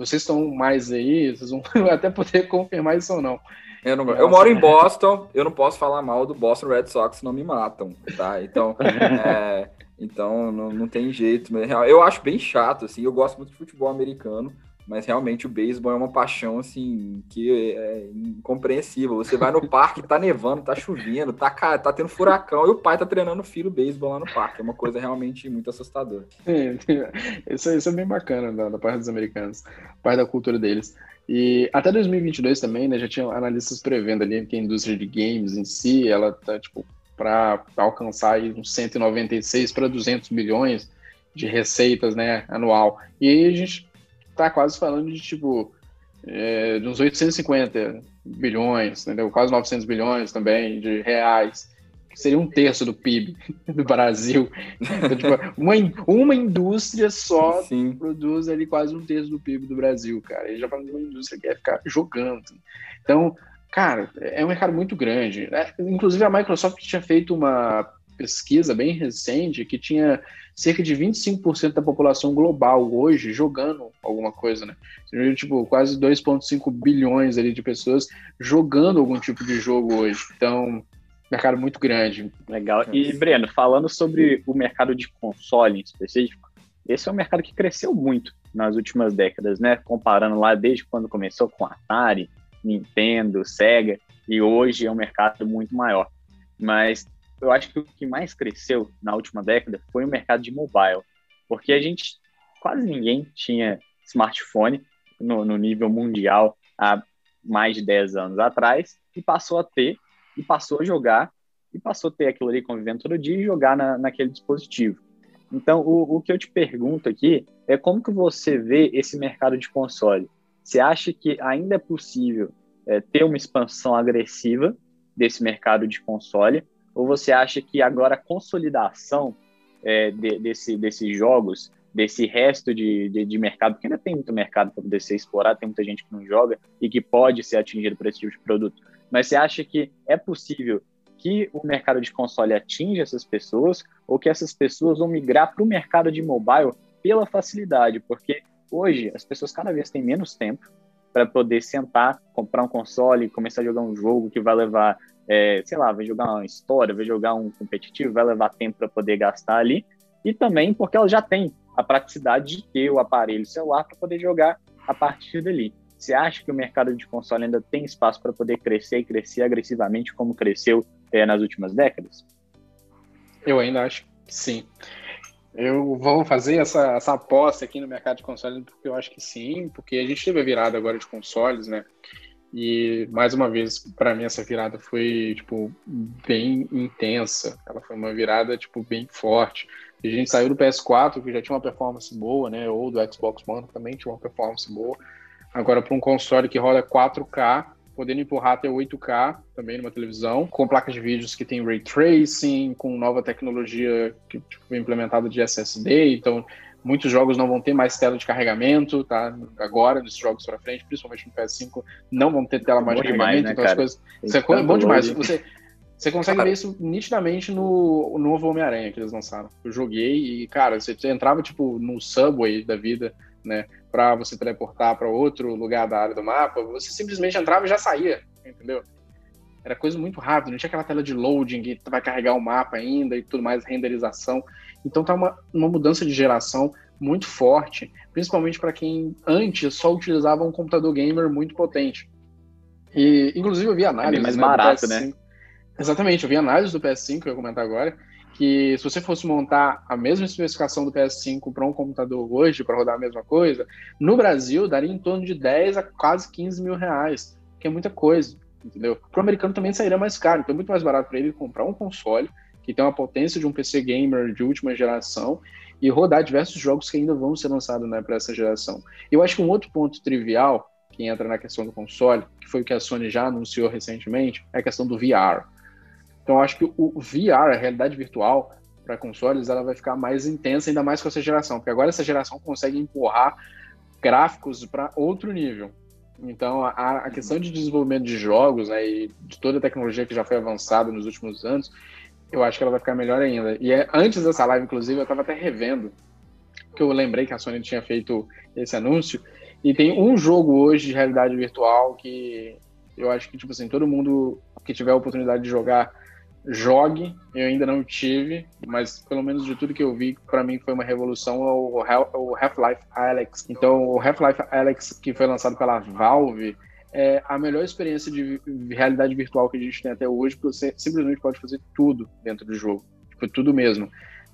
Speaker 2: Vocês estão mais aí, vocês vão até poder confirmar isso ou não.
Speaker 1: Eu, não, eu moro em Boston, eu não posso falar mal do Boston Red Sox, não me matam, tá? Então, é, então não, não tem jeito. Eu acho bem chato, assim, eu gosto muito de futebol americano, mas realmente o beisebol é uma paixão, assim, que é incompreensível. Você vai no parque, tá nevando, tá chovendo, tá, tá tendo furacão, e o pai tá treinando o filho beisebol lá no parque. É uma coisa realmente muito assustadora.
Speaker 2: É, isso, isso é bem bacana da, da parte dos americanos, parte da cultura deles. E até 2022 também, né, já tinha analistas prevendo ali que a indústria de games em si, ela tá, tipo, para alcançar uns 196 para 200 bilhões de receitas, né, anual. E aí a gente tá quase falando de, tipo, é, de uns 850 bilhões, entendeu? Quase 900 bilhões também de reais, que seria um terço do PIB do Brasil. Então, tipo, uma, uma indústria só Sim. produz ali quase um terço do PIB do Brasil, cara. E já falando de uma indústria que quer ficar jogando. Então, cara, é um mercado muito grande. Né? Inclusive, a Microsoft tinha feito uma pesquisa bem recente que tinha cerca de 25% da população global hoje jogando alguma coisa, né? Tipo, quase 2,5 bilhões ali de pessoas jogando algum tipo de jogo hoje. Então, mercado muito grande.
Speaker 3: Legal. E, Breno, falando sobre o mercado de console em específico, esse é um mercado que cresceu muito nas últimas décadas, né? Comparando lá desde quando começou com Atari, Nintendo, Sega, e hoje é um mercado muito maior. Mas eu acho que o que mais cresceu na última década foi o mercado de mobile, porque a gente quase ninguém tinha smartphone no, no nível mundial há mais de 10 anos atrás e passou a ter e passou a jogar e passou a ter aquilo ali convivendo todo dia e jogar na, naquele dispositivo. Então, o, o que eu te pergunto aqui é como que você vê esse mercado de console? Você acha que ainda é possível é, ter uma expansão agressiva desse mercado de console ou você acha que agora a consolidação é, de, desse, desses jogos, desse resto de, de, de, mercado, porque ainda tem muito mercado para poder ser explorado, tem muita gente que não joga e que pode ser atingido por esse tipo de produto, mas você acha que é possível que o mercado de console atinja essas pessoas ou que essas pessoas vão migrar para o mercado de mobile pela facilidade? Porque hoje as pessoas cada vez têm menos tempo para poder sentar, comprar um console, começar a jogar um jogo que vai levar é, sei lá, vai jogar uma história, vai jogar um competitivo, vai levar tempo para poder gastar ali. E também porque ela já tem a praticidade de ter o aparelho celular para poder jogar a partir dali. Você acha que o mercado de console ainda tem espaço para poder crescer e crescer agressivamente como cresceu é, nas últimas décadas?
Speaker 2: Eu ainda acho que sim. Eu vou fazer essa, essa aposta aqui no mercado de consoles porque eu acho que sim, porque a gente teve a virada agora de consoles, né? E mais uma vez, para mim essa virada foi tipo bem intensa. Ela foi uma virada tipo bem forte. a gente saiu do PS4 que já tinha uma performance boa, né? Ou do Xbox One também tinha uma performance boa. Agora para um console que roda 4K, podendo empurrar até 8K também numa televisão, com placas de vídeos que tem ray tracing, com nova tecnologia que tipo, foi implementada de SSD, então Muitos jogos não vão ter mais tela de carregamento, tá? Agora, nesses jogos para frente, principalmente no PS5, não vão ter tela mais de carregamento. Demais, né, então as coisas. Isso é, é bom demais. Você, você consegue ver isso nitidamente no, novo Homem-Aranha que eles lançaram. Eu joguei e, cara, você entrava, tipo, no subway da vida, né? Pra você teleportar para outro lugar da área do mapa, você simplesmente entrava e já saía, entendeu? Era coisa muito rápida, não tinha aquela tela de loading que vai carregar o mapa ainda e tudo mais, renderização. Então tá uma, uma mudança de geração muito forte, principalmente para quem antes só utilizava um computador gamer muito potente. E, inclusive, eu vi análise. É
Speaker 3: mais né, barato, né?
Speaker 2: Exatamente, eu vi análise do PS5, que eu ia comentar agora, que se você fosse montar a mesma especificação do PS5 para um computador hoje, para rodar a mesma coisa, no Brasil daria em torno de 10 a quase 15 mil reais, que é muita coisa, entendeu? Para o americano também sairia mais caro, então é muito mais barato para ele comprar um console que tem uma potência de um PC gamer de última geração e rodar diversos jogos que ainda vão ser lançados né, para essa geração. Eu acho que um outro ponto trivial que entra na questão do console, que foi o que a Sony já anunciou recentemente, é a questão do VR. Então, acho que o VR, a realidade virtual, para consoles, ela vai ficar mais intensa, ainda mais com essa geração, porque agora essa geração consegue empurrar gráficos para outro nível. Então, a, a, questão de desenvolvimento de jogos né, e de toda a tecnologia que já foi avançada nos últimos anos, eu acho que ela vai ficar melhor ainda. E é, antes dessa live, inclusive, eu estava até revendo, que eu lembrei que a Sony tinha feito esse anúncio, e tem um jogo hoje de realidade virtual que eu acho que, tipo assim, todo mundo que tiver a oportunidade de jogar jogue, eu ainda não tive, mas pelo menos de tudo que eu vi, para mim foi uma revolução o Half-Life Alex. Então, o Half-Life Alex que foi lançado pela Valve é a melhor experiência de realidade virtual que a gente tem até hoje, porque você simplesmente pode fazer tudo dentro do jogo, tipo, tudo mesmo.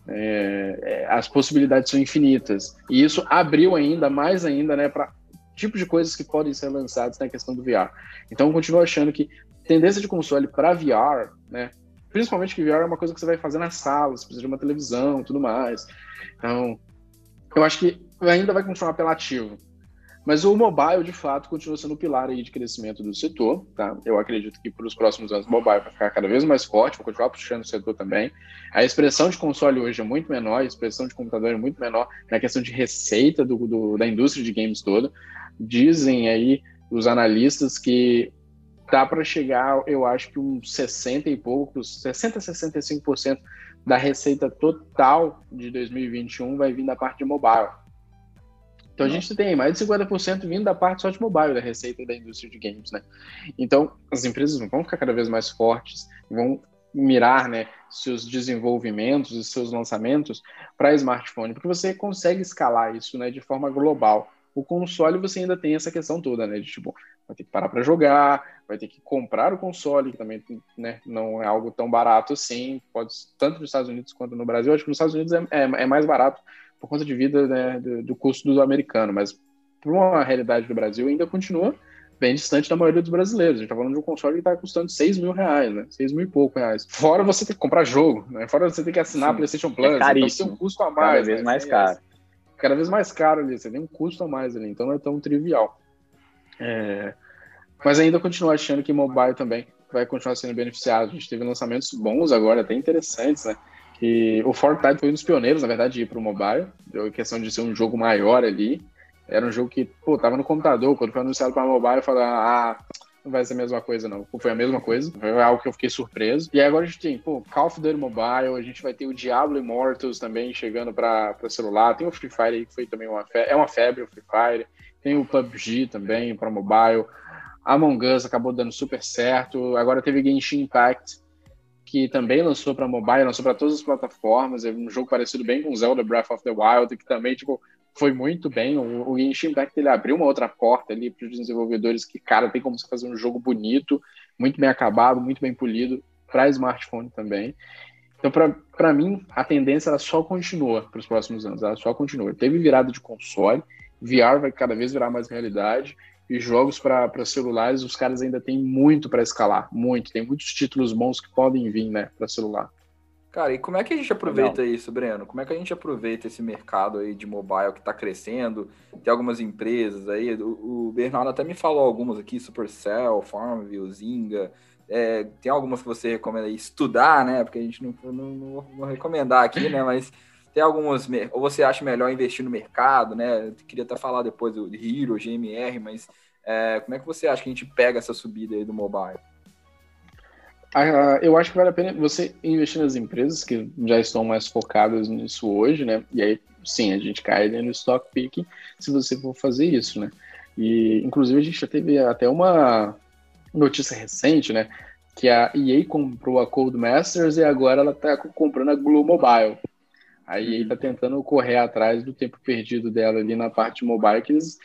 Speaker 2: É, é, as possibilidades são infinitas. E isso abriu ainda, mais ainda, né, para tipos de coisas que podem ser lançadas na questão do VR. Então, eu continuo achando que tendência de console para VR, né, principalmente que VR é uma coisa que você vai fazer na sala, você precisa de uma televisão tudo mais. Então, eu acho que ainda vai continuar apelativo. Mas o mobile, de fato, continua sendo o pilar aí de crescimento do setor. Tá? Eu acredito que para os próximos anos o mobile vai ficar cada vez mais forte, vai continuar puxando o setor também. A expressão de console hoje é muito menor, a expressão de computador é muito menor na questão de receita do, do, da indústria de games toda. Dizem aí os analistas que dá para chegar, eu acho que uns 60 e poucos, 60 a 65% da receita total de 2021 vai vir da parte de mobile. Então a gente tem mais de 50% vindo da parte só de mobile da receita da indústria de games, né? Então as empresas vão ficar cada vez mais fortes, vão mirar, né, seus desenvolvimentos e seus lançamentos para smartphone, porque você consegue escalar isso, né, de forma global. O console você ainda tem essa questão toda, né, de tipo, vai ter que parar para jogar, vai ter que comprar o console, que também, né, não é algo tão barato assim, pode tanto nos Estados Unidos quanto no Brasil. Acho que nos Estados Unidos é, é, é mais barato por conta de vida né, do, do, custo do americano, mas por uma realidade do Brasil ainda continua bem distante da maioria dos brasileiros. A gente tá falando de um console que está custando 6 mil reais, né? 6 mil e pouco reais. Fora você ter que comprar jogo, né? Fora você ter que assinar Sim, PlayStation Plus. É
Speaker 3: caríssimo. Então
Speaker 2: tem um custo a mais.
Speaker 3: Cada vez
Speaker 2: né?
Speaker 3: mais caro.
Speaker 2: Cada vez mais caro ali, você tem um custo a mais ali, então não é tão trivial. É... Mas ainda continuo achando que mobile também vai continuar sendo beneficiado. A gente teve lançamentos bons agora, até interessantes, né? Que o Fortnite foi um dos pioneiros, na verdade, de ir para o mobile. Deu questão de ser um jogo maior ali. Era um jogo que, pô, tava no computador. Quando foi anunciado para mobile, eu falei, ah, não vai ser a mesma coisa, não. Foi a mesma coisa. Foi algo que eu fiquei surpreso. E agora a gente tem, pô, Call of Duty Mobile, a gente vai ter o Diablo Immortals também chegando para celular. Tem o Free Fire aí, que foi também uma febre. É uma febre o Free Fire. Tem o PUBG também para mobile. Among Us acabou dando super certo. Agora teve Genshin Impact que também lançou para mobile, lançou para todas as plataformas, é um jogo parecido bem com Zelda Breath of the Wild, que também tipo, foi muito bem. O, o Genshin Impact ele abriu uma outra porta ali para os desenvolvedores que, cara, tem como você fazer um jogo bonito, muito bem acabado, muito bem polido, para smartphone também. Então, para mim, a tendência ela só continua para os próximos anos, ela só continua. Teve virada de console, VR vai cada vez virar mais realidade, e jogos para celulares, os caras ainda têm muito para escalar, muito. Tem muitos títulos bons que podem vir, né, para celular.
Speaker 1: Cara, e como é que a gente aproveita Legal. isso, Breno? Como é que a gente aproveita esse mercado aí de mobile que está crescendo? Tem algumas empresas aí, o, o, Bernardo até me falou algumas aqui, Supercell, Farmville, Zynga. É, tem algumas que você recomenda estudar, né? Porque a gente não, não, não vou recomendar aqui, né? Mas tem algumas, ou você acha melhor investir no mercado, né? Eu queria até falar depois do Hero, GMR, mas é, como é que você acha que a gente pega essa subida aí do mobile?
Speaker 2: Ah, eu acho que vale a pena você investir nas empresas que já estão mais focadas nisso hoje, né? E aí, sim, a gente cai no stock picking se você for fazer isso, né? E, inclusive, a gente já teve até uma notícia recente, né? Que a EA comprou a Codemasters e agora ela está comprando a Glue Mobile. Aí ele tá tentando correr atrás do tempo perdido dela ali na parte mobile, que eles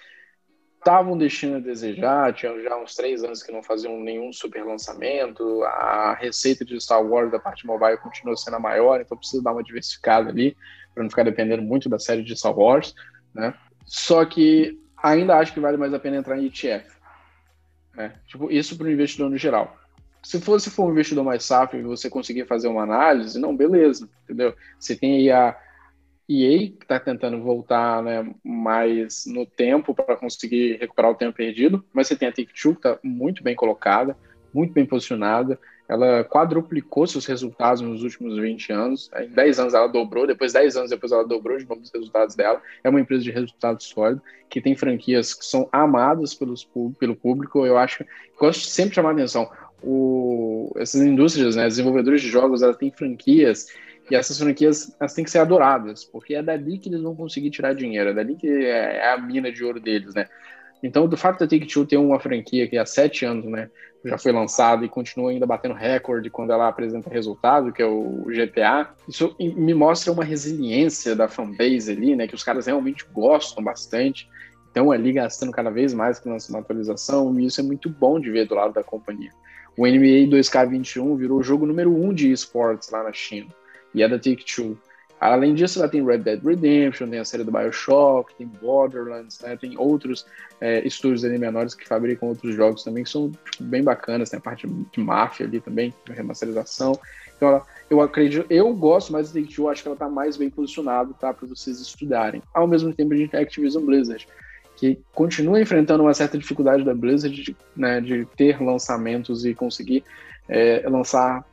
Speaker 2: estavam deixando a desejar, tinham já uns três anos que não faziam nenhum super lançamento, a receita de Star Wars da parte mobile continua sendo a maior, então precisa dar uma diversificada ali, para não ficar dependendo muito da série de Star Wars, né? Só que ainda acho que vale mais a pena entrar em ETF. Né? Tipo, isso para o investidor no geral. Se fosse for um investidor mais safo e você conseguir fazer uma análise, não, beleza, entendeu? Você tem aí a EA que está tentando voltar né, mais no tempo para conseguir recuperar o tempo perdido, mas você tem a Take-Two que está muito bem colocada, muito bem posicionada, ela quadruplicou seus resultados nos últimos 20 anos. Em 10 anos ela dobrou, depois 10 anos depois ela dobrou de novo os resultados dela. É uma empresa de resultado sólido, que tem franquias que são amadas pelos, pelo público. Eu acho, gosto sempre de chamar a atenção o, essas indústrias, né, desenvolvedores de jogos, elas têm franquias e essas franquias elas têm que ser adoradas, porque é dali que eles vão conseguir tirar dinheiro, é dali que é, é a mina de ouro deles, né? Então, do fato da Take-Two ter uma franquia que há sete anos, né, já foi lançada e continua ainda batendo recorde quando ela apresenta resultado, que é o GTA, isso me mostra uma resiliência da fanbase ali, né, que os caras realmente gostam bastante, estão ali gastando cada vez mais que uma atualização, e isso é muito bom de ver do lado da companhia. O NBA 2K21 virou o jogo número um de esportes lá na China, e é da Take-Two. Além disso, ela tem Red Dead Redemption, tem a série do Bioshock, tem Borderlands, né? tem outros é, estúdios ali menores que fabricam outros jogos também, que são tipo, bem bacanas, tem a parte de máfia ali também, remasterização. Então, ela, eu acredito, eu gosto mais do Take-Two, acho que ela está mais bem posicionada tá, para vocês estudarem. Ao mesmo tempo, a gente tem Activision Blizzard, que continua enfrentando uma certa dificuldade da Blizzard de, né, de ter lançamentos e conseguir é, lançar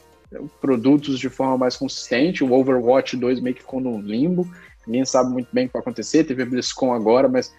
Speaker 2: produtos de forma mais consistente. O Overwatch 2 meio que ficou no limbo, ninguém sabe muito bem o que vai acontecer. Teve a BlizzCon agora, mas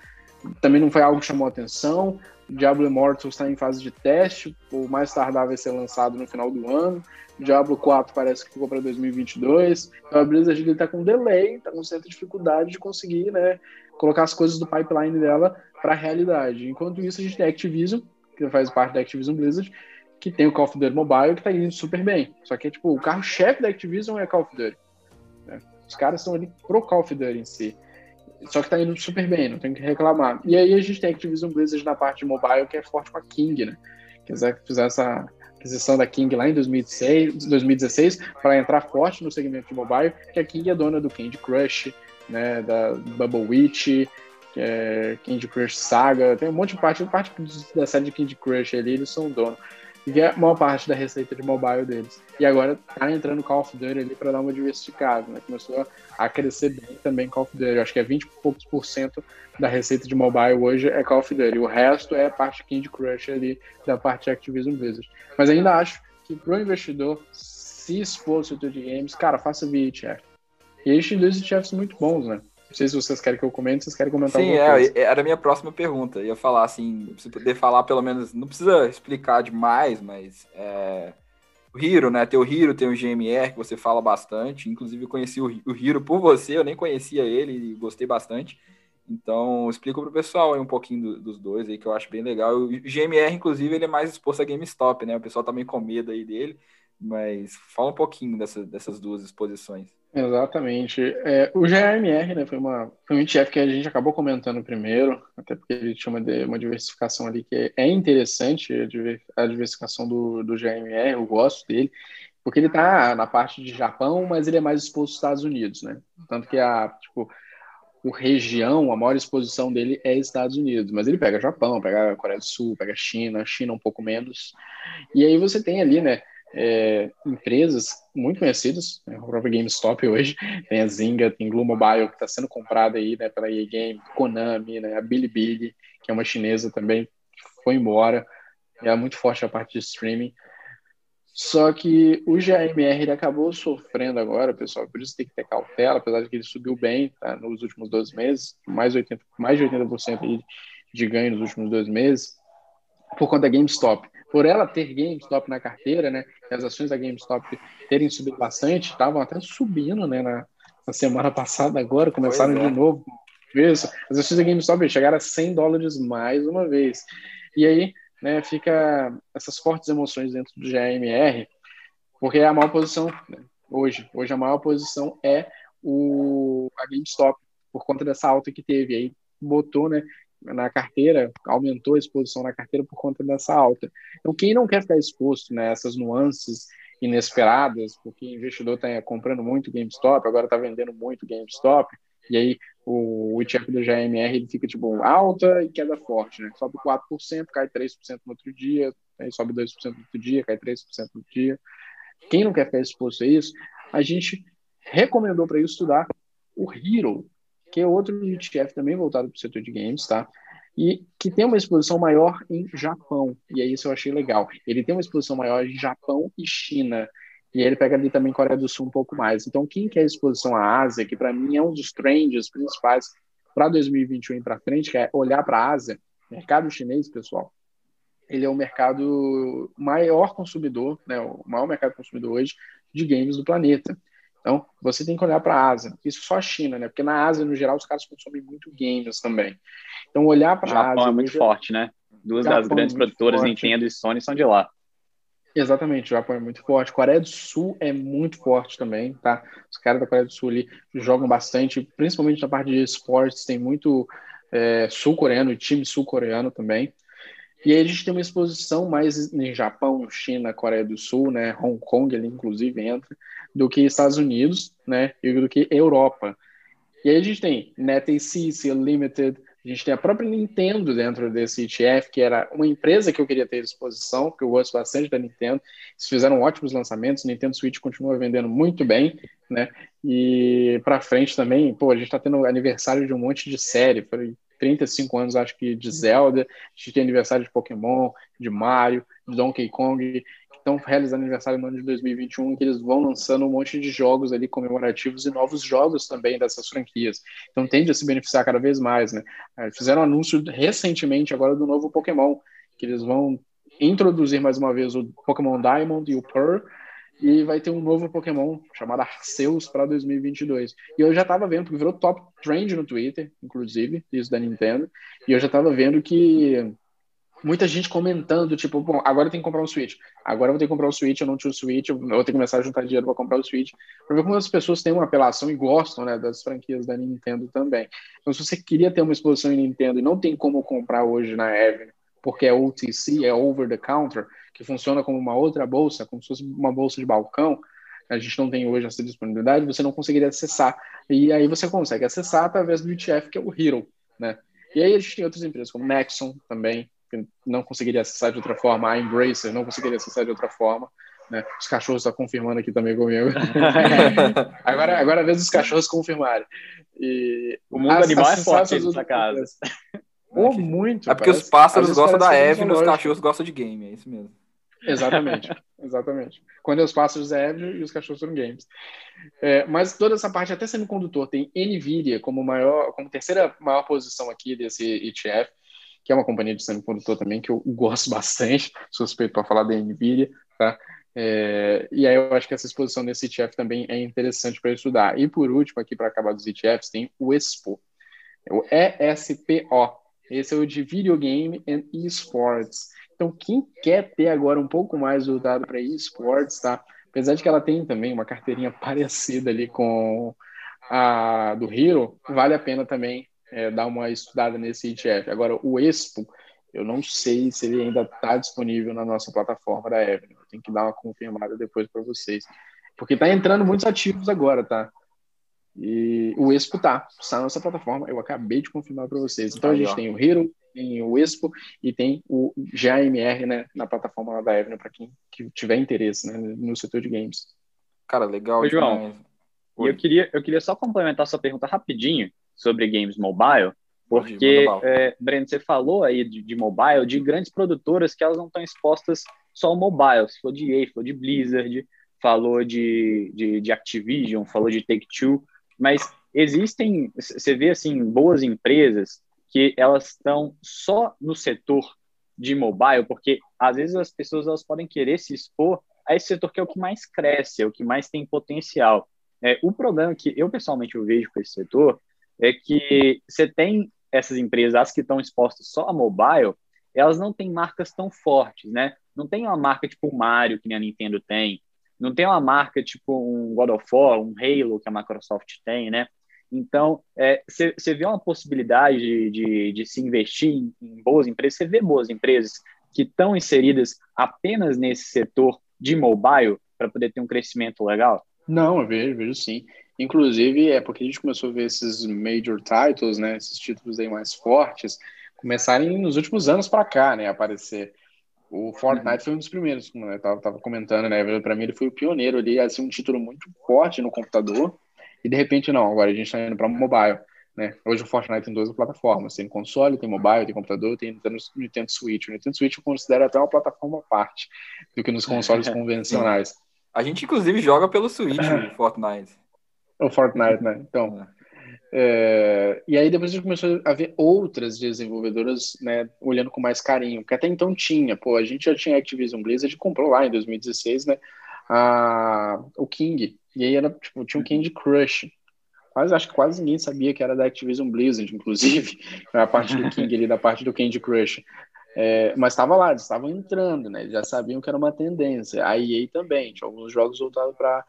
Speaker 2: também não foi algo que chamou atenção. Diablo Immortal está em fase de teste, o mais tardar vai ser lançado no final do ano. Diablo 4 parece que ficou para 2022. Então a Blizzard está com delay, está com certa dificuldade de conseguir né, colocar as coisas do pipeline dela para a realidade. Enquanto isso, a gente tem a Activision, que faz parte da Activision Blizzard, que tem o Call of Duty Mobile que tá indo super bem. Só que, tipo, o carro-chefe da Activision é Call of Duty. Né? Os caras estão ali pro Call of Duty em si. Só que tá indo super bem, não tem que reclamar. E aí a gente tem a Activision Blizzard na parte de mobile, que é forte com a King, né? Que fizer essa aquisição da King lá em 2016, 2016 para entrar forte no segmento de mobile, que a King é dona do Candy Crush, né, da Bubble Witch, é Candy Crush Saga, tem um monte de parte, parte da série de Candy Crush ali, eles são dono que é a maior parte da receita de mobile deles. E agora tá entrando Call of Duty ali para dar uma diversificada, né? Começou a crescer bem também Call of Duty. Eu acho que é 20 e poucos por cento da receita de mobile hoje é Call of Duty. O resto é a parte Candy Crush ali da parte Activision Blizzard. Mas ainda acho que pro investidor se expor ao setor de games, cara, faça VHF. E eles têm dois ETFs muito bons, né? Não sei se vocês querem que eu comente, vocês querem comentar
Speaker 1: Sim,
Speaker 2: alguma é, coisa.
Speaker 1: era a minha próxima pergunta. Eu ia falar assim, se poder falar pelo menos, não precisa explicar demais, mas é, o Hiro, né? Tem o Hiro, tem o GMR, que você fala bastante. Inclusive, eu conheci o, o Hiro por você, eu nem conhecia ele e gostei bastante. Então, explica para o pessoal aí um pouquinho do, dos dois aí, que eu acho bem legal. O GMR, inclusive, ele é mais exposto a GameStop, né? O pessoal tá meio com medo aí dele. Mas fala um pouquinho dessa, dessas duas exposições.
Speaker 2: Exatamente. É, o GRMR né, foi, uma, foi um ETF que a gente acabou comentando primeiro, até porque ele tinha uma, uma diversificação ali que é interessante, a diversificação do, do GRMR, eu gosto dele, porque ele está na parte de Japão, mas ele é mais exposto aos Estados Unidos, né? Tanto que a, tipo, o região, a maior exposição dele é Estados Unidos, mas ele pega Japão, pega Coreia do Sul, pega China, China um pouco menos. E aí você tem ali, né, é, empresas muito conhecidas, né, o próprio GameStop hoje, tem a Zynga, tem Glue Mobile, que está sendo comprada aí né, pela EA Game, Konami, né, a Bilibili, que é uma chinesa também, que foi embora, é muito forte a parte de streaming. Só que o GMR ele acabou sofrendo agora, pessoal, por isso tem que ter cautela, apesar de que ele subiu bem tá, nos últimos 12 meses, mais, 80, mais de 80% aí de ganho nos últimos dois meses, por conta da GameStop por ela ter GameStop na carteira, né, as ações da GameStop terem subido bastante, estavam até subindo, né, na, na semana passada agora, começaram é. de novo. Isso, as ações da GameStop chegaram a 100 dólares mais uma vez. E aí, né, fica essas fortes emoções dentro do GMR, porque é a maior posição né, hoje. Hoje a maior posição é o a GameStop por conta dessa alta que teve aí botou, né, na carteira, aumentou a exposição na carteira por conta dessa alta. Então, quem não quer ficar exposto né, nuances inesperadas, porque o investidor está comprando muito GameStop, agora está vendendo muito GameStop, e aí o, o ETF do GMR ele fica tipo alta e queda forte, né? Sobe 4%, cai 3% no outro dia, aí sobe 2% no outro dia, cai 3% no outro dia. Quem não quer ficar exposto a isso, a gente recomendou para isso estudar o Hero, que é outro ETF também voltado para o setor de games, tá? E que tem uma exposição maior em Japão, e aí isso eu achei legal. Ele tem uma exposição maior em Japão e China, e ele pega ali também Coreia do Sul um pouco mais. Então, quem quer exposição à Ásia, que para mim é um dos trends principais para 2021 e para frente, que é olhar para a Ásia, mercado chinês, pessoal, ele é o mercado maior consumidor, né, o maior mercado consumidor hoje de games do planeta. Então, você tem que olhar para a Ásia. Isso só a China, né? Porque na Ásia, no geral, os caras consomem muito games também. Então, olhar para a Ásia.
Speaker 3: Japão é muito forte, né? Duas Japão das é grandes é produtoras, forte. Nintendo e Sony, são de lá.
Speaker 2: Exatamente, o Japão é muito forte. Coreia do Sul é muito forte também, tá? Os caras da Coreia do Sul ali jogam bastante, principalmente na parte de esportes, tem muito é, sul-coreano e time sul-coreano também. E aí a gente tem uma exposição mais em Japão, China, Coreia do Sul, né? Hong Kong ali inclusive entra, do que Estados Unidos, né? E do que Europa. E aí a gente tem NetAC, Limited, a gente tem a própria Nintendo dentro desse ETF, que era uma empresa que eu queria ter à disposição, porque eu gosto bastante da Nintendo. Eles fizeram ótimos lançamentos, Nintendo Switch continua vendendo muito bem, né? E para frente também, pô, a gente está tendo aniversário de um monte de série, foi 35 anos, acho que, de Zelda, a gente tem aniversário de Pokémon, de Mario, de Donkey Kong, estão realizando aniversário no ano de 2021, que eles vão lançando um monte de jogos ali comemorativos e novos jogos também dessas franquias. Então tende a se beneficiar cada vez mais, né? É, fizeram um anúncio recentemente agora do novo Pokémon, que eles vão introduzir mais uma vez o Pokémon Diamond e o Pearl, e vai ter um novo Pokémon chamado Arceus para 2022. E eu já estava vendo, porque virou top trend no Twitter, inclusive, isso da Nintendo, e eu já estava vendo que muita gente comentando, tipo, bom, agora eu tenho que comprar um Switch. Agora eu vou ter que comprar um Switch, eu não tinha o Switch, eu vou ter que começar a juntar dinheiro para comprar o Switch. Para ver como as pessoas têm uma apelação e gostam, né, das franquias da Nintendo também. Então, se você queria ter uma exposição em Nintendo e não tem como comprar hoje na Avenue, porque é OTC, é over the counter, que funciona como uma outra bolsa, como se fosse uma bolsa de balcão, a gente não tem hoje essa disponibilidade, você não conseguiria acessar. E aí você consegue acessar através do ETF, que é o Hero, né? E aí a gente tem outras empresas, como Nexon também, que não conseguiria acessar de outra forma, a Embracer não conseguiria acessar de outra forma. Né? Os cachorros estão confirmando aqui também comigo. agora, agora é a vez dos cachorros confirmarem. E
Speaker 3: o mundo as, animal as é forte nessa casa.
Speaker 2: Ou muito.
Speaker 1: É porque os pássaros gostam da Eve e os cachorros gostam de game, é isso mesmo.
Speaker 2: Exatamente, exatamente. Quando é os pássaros é Eve e os cachorros são games. É, mas toda essa parte, até semicondutor, tem Nvidia como maior, como terceira maior posição aqui desse ETF que é uma companhia de semicondutor também que eu gosto bastante, suspeito para falar da NVIDIA, tá? É, e aí eu acho que essa exposição nesse ETF também é interessante para estudar. E por último, aqui para acabar dos ETFs, tem o ESPO, o ESPO. Esse é o de Videogame and Esports. Então, quem quer ter agora um pouco mais voltado para esports, tá? Apesar de que ela tem também uma carteirinha parecida ali com a do Hero, vale a pena também é, dar uma estudada nesse ETF. Agora, o Expo, eu não sei se ele ainda está disponível na nossa plataforma da Evelyn. Eu tenho que dar uma confirmada depois para vocês. Porque está entrando muitos ativos agora, tá? E o Expo tá, está na nossa plataforma. Eu acabei de confirmar para vocês. Então, a gente tem o Hero, tem o Expo e tem o GAMR né, na plataforma da Evelyn, para quem que tiver interesse né, no setor de games.
Speaker 1: Cara, legal.
Speaker 3: Oi, João. E eu queria, eu queria só complementar sua pergunta rapidinho sobre games mobile, porque, é, Breno, você falou aí de, de, mobile, de grandes produtoras que elas não estão expostas só ao mobile, você falou de EA, falou de Blizzard, falou de, de, de Activision, falou de Take-Two, mas existem, você vê, assim, boas empresas que elas estão só no setor de mobile, porque às vezes as pessoas elas podem querer se expor a esse setor que é o que mais cresce, é o que mais tem potencial. É, o problema que eu pessoalmente eu vejo com esse setor é que você tem essas empresas, as que estão expostas só a mobile, elas não têm marcas tão fortes, né? Não tem uma marca tipo o Mario, que a Nintendo tem, não tem uma marca tipo um God of War, um Halo, que a Microsoft tem, né? Então, você é, vê uma possibilidade de, de, de se investir em, em boas empresas, você vê boas empresas que estão inseridas apenas nesse setor de mobile para poder ter um crescimento legal?
Speaker 2: Não, eu vejo, vejo sim. Inclusive, é porque a gente começou a ver esses major titles, né, esses títulos aí mais fortes, começarem nos últimos anos para cá, né, aparecer. O Fortnite foi um dos primeiros, como eu tava, tava comentando, né, para mim ele foi o pioneiro ali, assim, um título muito forte no computador, e de repente não, agora a gente está indo para mobile, né, hoje o Fortnite tem duas plataformas, tem console, tem mobile, tem computador, tem Nintendo, Nintendo Switch. O Nintendo Switch eu considero até uma plataforma à parte do que nos consoles convencionais.
Speaker 1: A gente, inclusive, joga pelo Switch o Fortnite.
Speaker 2: O Fortnite, né? Então. É, e aí depois a gente começou a ver outras desenvolvedoras, né, olhando com mais carinho, porque até então tinha, pô, a gente já tinha Activision Blizzard, comprou lá em 2016, né, a, o King. E aí era, tipo, tinha um Candy Crush. Quase, acho que quase ninguém sabia que era da Activision Blizzard, inclusive, a parte do King ali, da parte do Candy Crush. É, mas estava lá, eles estavam entrando, né? Eles já sabiam que era uma tendência. A EA também, tinha alguns jogos voltados para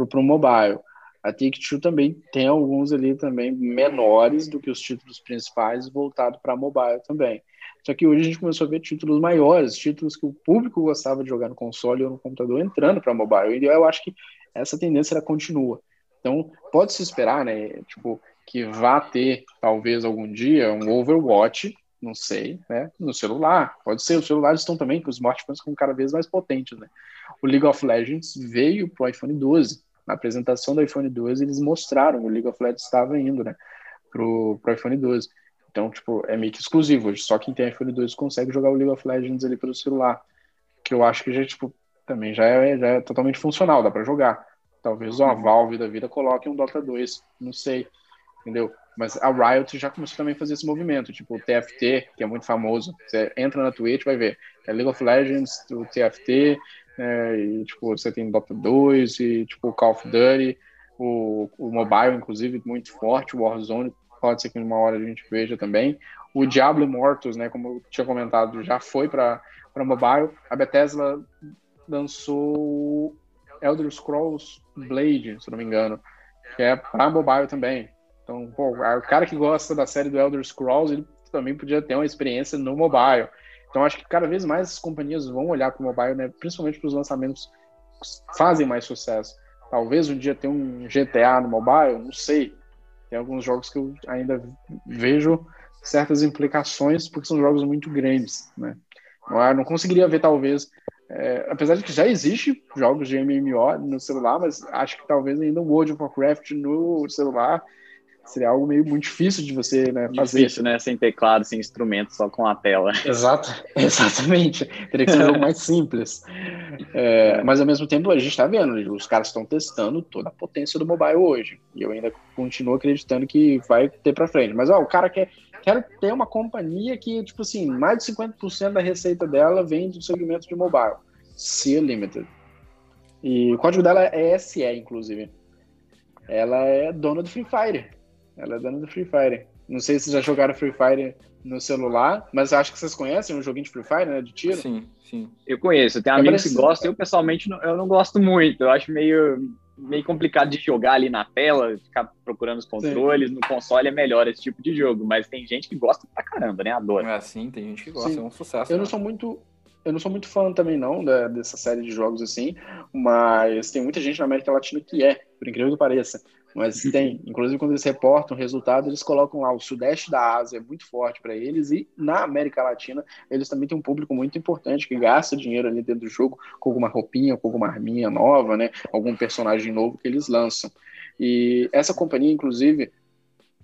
Speaker 2: o mobile. A Take-Two também tem alguns ali também menores do que os títulos principais voltados para mobile também. Só que hoje a gente começou a ver títulos maiores, títulos que o público gostava de jogar no console ou no computador entrando para mobile. E eu acho que essa tendência ela continua. Então, pode se esperar, né, tipo, que vá ter talvez algum dia um Overwatch, não sei, né, no celular. Pode ser, os celulares estão também com os smartphones com cada vez mais potentes, né? O League of Legends veio para o iPhone 12 na apresentação do iPhone 12, eles mostraram o League of Legends estava indo, né, pro, pro iPhone 12. Então, tipo, é meio que exclusivo hoje. Só quem tem iPhone 12 consegue jogar o League of Legends ali pelo celular. Que eu acho que já, tipo, também já é, já é totalmente funcional, dá para jogar. Talvez uma Valve da vida coloque um Dota 2, não sei, entendeu? Mas a Riot já começou também a fazer esse movimento, tipo o TFT, que é muito famoso. Você entra na Twitch, vai ver. É League of Legends, o TFT, é, e, tipo, você tem Dota 2 e, tipo, Call of Duty, o, o mobile, inclusive, muito forte, o Warzone, pode ser que uma hora a gente veja também. O Diablo Immortals, né, como eu tinha comentado, já foi para mobile. A Bethesda lançou Elder Scrolls Blade, se não me engano, que é para mobile também. Então, pô, o cara que gosta da série do Elder Scrolls, ele também podia ter uma experiência no mobile. Então acho que cada vez mais as companhias vão olhar para o mobile, né, principalmente para os lançamentos que fazem mais sucesso. Talvez um dia tenha um GTA no mobile, não sei. Tem alguns jogos que eu ainda vejo certas implicações, porque são jogos muito grandes, né? Não, não conseguiria ver, talvez, é, apesar de que já existe jogos de MMO no celular, mas acho que talvez ainda o World of Warcraft no celular seria algo meio muito difícil de você né, fazer.
Speaker 3: Difícil, né? Sem teclado, sem instrumento, só com a tela.
Speaker 2: Exato, exatamente. Teria que ser jogo mais simples. É, mas ao mesmo tempo a gente está vendo, os caras estão testando toda a potência do mobile hoje. E eu ainda continuo acreditando que vai ter para frente. Mas ó, o cara quer quero ter uma companhia que, tipo assim, mais de 50% da receita dela vem do segmento de mobile. Sea Limited. E o código dela é SE, inclusive. Ela é dona do Free Fire. Ela é dona do Free Fire. Não sei se já jogaram Free Fire no celular, mas acho que vocês conhecem um joguinho de Free Fire, né? De tiro.
Speaker 3: Sim, sim. Eu conheço. Tem é amigos que gostam. Eu, pessoalmente, não, eu não gosto muito. Eu acho meio, meio complicado de jogar ali na tela, ficar procurando os controles. Sim. No console é melhor esse tipo de jogo, mas tem gente que gosta pra caramba, né? Adora.
Speaker 1: É assim, tem gente que gosta. Sim. É um sucesso.
Speaker 2: Eu né? não sou muito eu não sou muito fã também não da, dessa série de jogos assim, mas tem muita gente na América Latina que é, por incrível que pareça. Mas tem, inclusive quando eles reportam o resultado, eles colocam lá o sudeste da Ásia é muito forte para eles e na América Latina eles também têm um público muito importante que gasta dinheiro ali dentro do jogo com alguma roupinha, com alguma arminha nova, né? Algum personagem novo que eles lançam. E essa companhia, inclusive,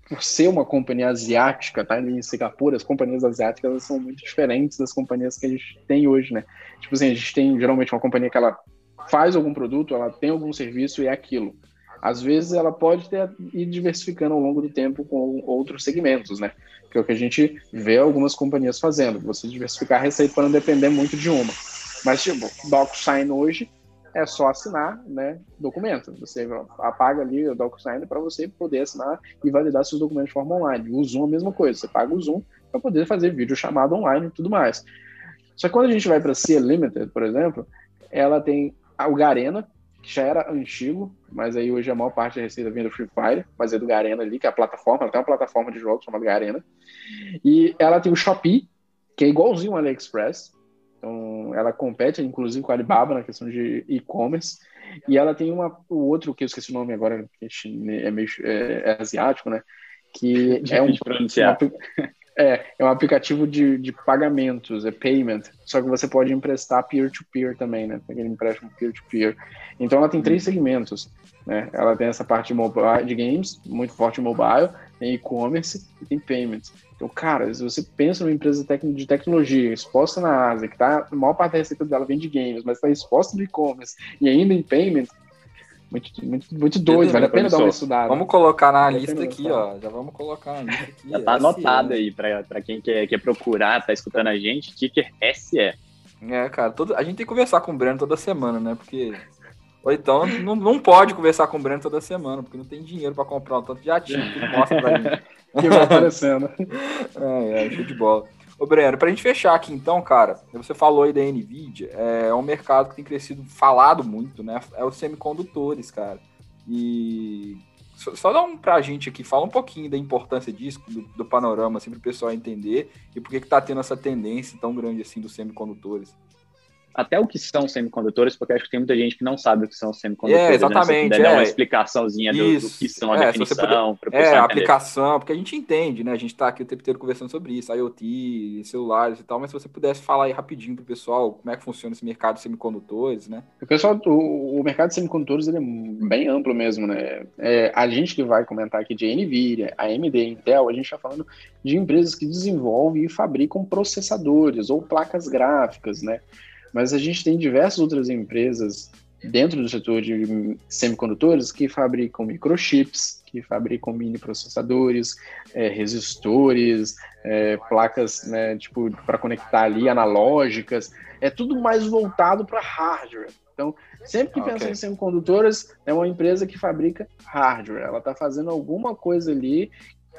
Speaker 2: por ser uma companhia asiática, tá? Em Singapura, as companhias asiáticas são muito diferentes das companhias que a gente tem hoje, né? Tipo assim, a gente tem geralmente uma companhia que ela faz algum produto, ela tem algum serviço e é aquilo às vezes ela pode ter, ir diversificando ao longo do tempo com outros segmentos, né? Que é o que a gente vê algumas companhias fazendo, você diversificar a receita para não depender muito de uma. Mas, tipo, DocuSign hoje é só assinar né, documento. Você apaga ali o DocuSign para você poder assinar e validar seus documentos de forma online. O Zoom é a mesma coisa, você paga o Zoom para poder fazer vídeo chamado online e tudo mais. Só que quando a gente vai para a Limited, por exemplo, ela tem o Garena, que já era antigo, mas aí hoje a maior parte da receita vem do Free Fire, mas é do Garena ali, que é a plataforma, ela tem uma plataforma de jogos chamada Garena. E ela tem o Shopee, que é igualzinho ao AliExpress. Então, ela compete, inclusive, com a Alibaba na questão de e-commerce. E ela tem uma, o outro, que eu esqueci o nome agora, que é meio é, é asiático, né? Que é um,
Speaker 3: pronunciar.
Speaker 2: Uma, é, é um aplicativo de, de pagamentos, é payment, só que você pode emprestar peer-to-peer -peer também, né? Aquele empréstimo peer-to-peer. -peer. Então ela tem três segmentos, né? Ela tem essa parte de, mobile, de games, muito forte mobile, tem e-commerce e tem payments. Então, cara, se você pensa numa empresa de tecnologia exposta na Ásia, que tá, a maior parte da receita dela vem de games, mas está exposta no e-commerce e ainda em payment, muito, muito, muito doido, vale a pena dar uma estudada.
Speaker 1: Vamos colocar na vale lista aqui, ó. Já vamos colocar na lista aqui.
Speaker 3: Já tá anotado aí para quem quer, quer procurar, tá escutando a gente, ticker SE.
Speaker 1: É, cara, todo, a gente tem que conversar com o Breno toda semana, né? Porque Ou então não, não pode conversar com o Breno toda semana, porque não tem dinheiro para comprar um tanto de ativo que mostra pra gente.
Speaker 2: que vai aparecendo.
Speaker 1: É, é, show de bola. Ô, Breno, pra gente fechar aqui então, cara, você falou aí da NVIDIA, é um mercado que tem crescido, falado muito, né? É os semicondutores, cara. E só dá um pra gente aqui, fala um pouquinho da importância disso, do, do panorama, assim, pro pessoal entender, e por que que tá tendo essa tendência tão grande assim dos semicondutores
Speaker 3: até o que são semicondutores, porque acho que tem muita gente que não sabe o que são semicondutores.
Speaker 1: É, exatamente.
Speaker 3: Né?
Speaker 1: Se
Speaker 3: é. uma explicação,zinha do, do, que são a é, definição.
Speaker 1: Puder... É, a aplicação, porque a gente entende, né? A gente está aqui o tempo inteiro conversando sobre isso, IoT, celulares e tal, mas se você pudesse falar aí rapidinho para o pessoal como é que funciona esse mercado de semicondutores, né?
Speaker 2: O pessoal, o, o mercado de semicondutores ele é bem amplo mesmo, né? É, a gente que vai comentar aqui de NVIDIA, AMD, Intel, a gente está falando de empresas que desenvolvem e fabricam processadores ou placas gráficas, né? Mas a gente tem diversas outras empresas dentro do setor de semicondutores que fabricam microchips, que fabricam mini processadores, é, resistores, é, placas né, tipo para conectar ali analógicas, é tudo mais voltado para hardware. Então, sempre que okay. pensa em semicondutores, é uma empresa que fabrica hardware. Ela está fazendo alguma coisa ali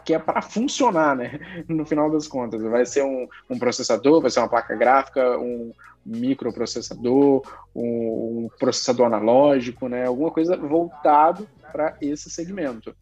Speaker 2: que é para funcionar, né? No final das contas, vai ser um, um, processador, vai ser uma placa gráfica, um microprocessador, um, um processador analógico, né? Alguma coisa voltado para esse segmento.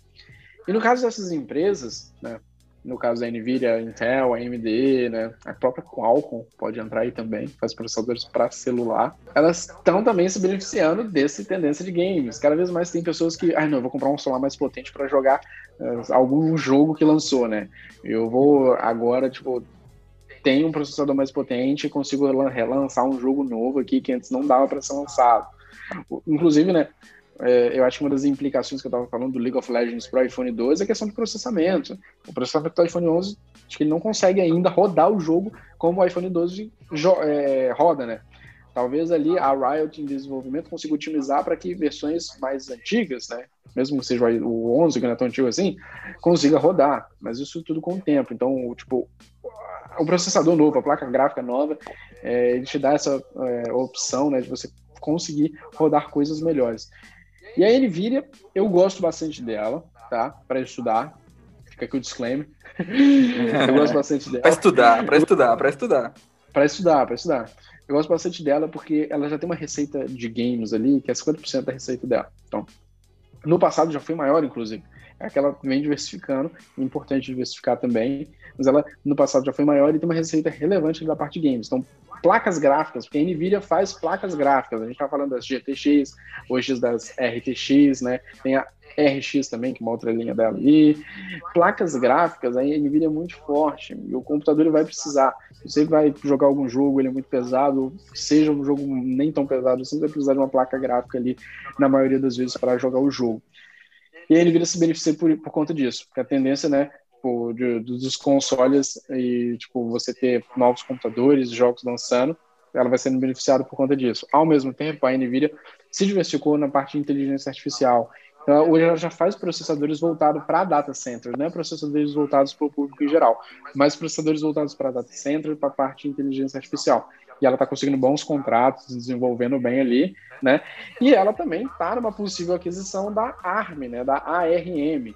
Speaker 2: E no caso dessas empresas, né? No caso da Nvidia, Intel, AMD, né? A própria Qualcomm pode entrar aí também, faz processadores para celular. Elas estão também se beneficiando dessa tendência de games. Cada vez mais tem pessoas que, ah, não, eu vou comprar um celular mais potente para jogar uh, algum jogo que lançou, né? Eu vou agora, tipo, tem um processador mais potente e consigo relançar um jogo novo aqui que antes não dava para ser lançado. Inclusive, né? É, eu acho que uma das implicações que eu estava falando do League of Legends para o iPhone 12 é a questão do processamento. O processamento do iPhone 11, acho que ele não consegue ainda rodar o jogo como o iPhone 12 é, roda, né? Talvez ali a Riot em desenvolvimento consiga otimizar para que versões mais antigas, né? Mesmo que seja o 11, que não é tão antigo assim, consiga rodar. Mas isso tudo com o tempo. Então, tipo, o processador novo, a placa gráfica nova, é, ele te dá essa é, opção, né, de você conseguir rodar coisas melhores. E a NVIDIA, eu gosto bastante dela, tá? Para estudar. Fica aqui o disclaimer. eu gosto bastante dela.
Speaker 1: Para estudar, para estudar, para estudar.
Speaker 2: Para estudar, para estudar. Eu gosto bastante dela porque ela já tem uma receita de games ali, que é 50% da receita dela. Então, no passado já foi maior, inclusive. É que ela vem diversificando, é importante diversificar também, mas ela no passado já foi maior e tem uma receita relevante da parte de games. Então, placas gráficas, porque a NVIDIA faz placas gráficas. A gente está falando das GTX, hoje das RTX, né? Tem a RX também, que é uma outra linha dela ali. Placas gráficas, a NVIDIA é muito forte e o computador ele vai precisar. Você vai jogar algum jogo, ele é muito pesado, seja um jogo nem tão pesado, você vai precisar de uma placa gráfica ali, na maioria das vezes, para jogar o jogo. E a NVIDIA se beneficia por, por conta disso, porque a tendência, né, tipo, de, dos consoles e, tipo, você ter novos computadores, jogos lançando, ela vai sendo beneficiada por conta disso. Ao mesmo tempo, a NVIDIA se diversificou na parte de inteligência artificial. Então, hoje ela já faz processadores voltados para data centers, não é processadores voltados para o público em geral, mas processadores voltados para data center, para a parte de inteligência artificial. E ela está conseguindo bons contratos, desenvolvendo bem ali, né? E ela também está numa possível aquisição da ARM, né? Da ARM,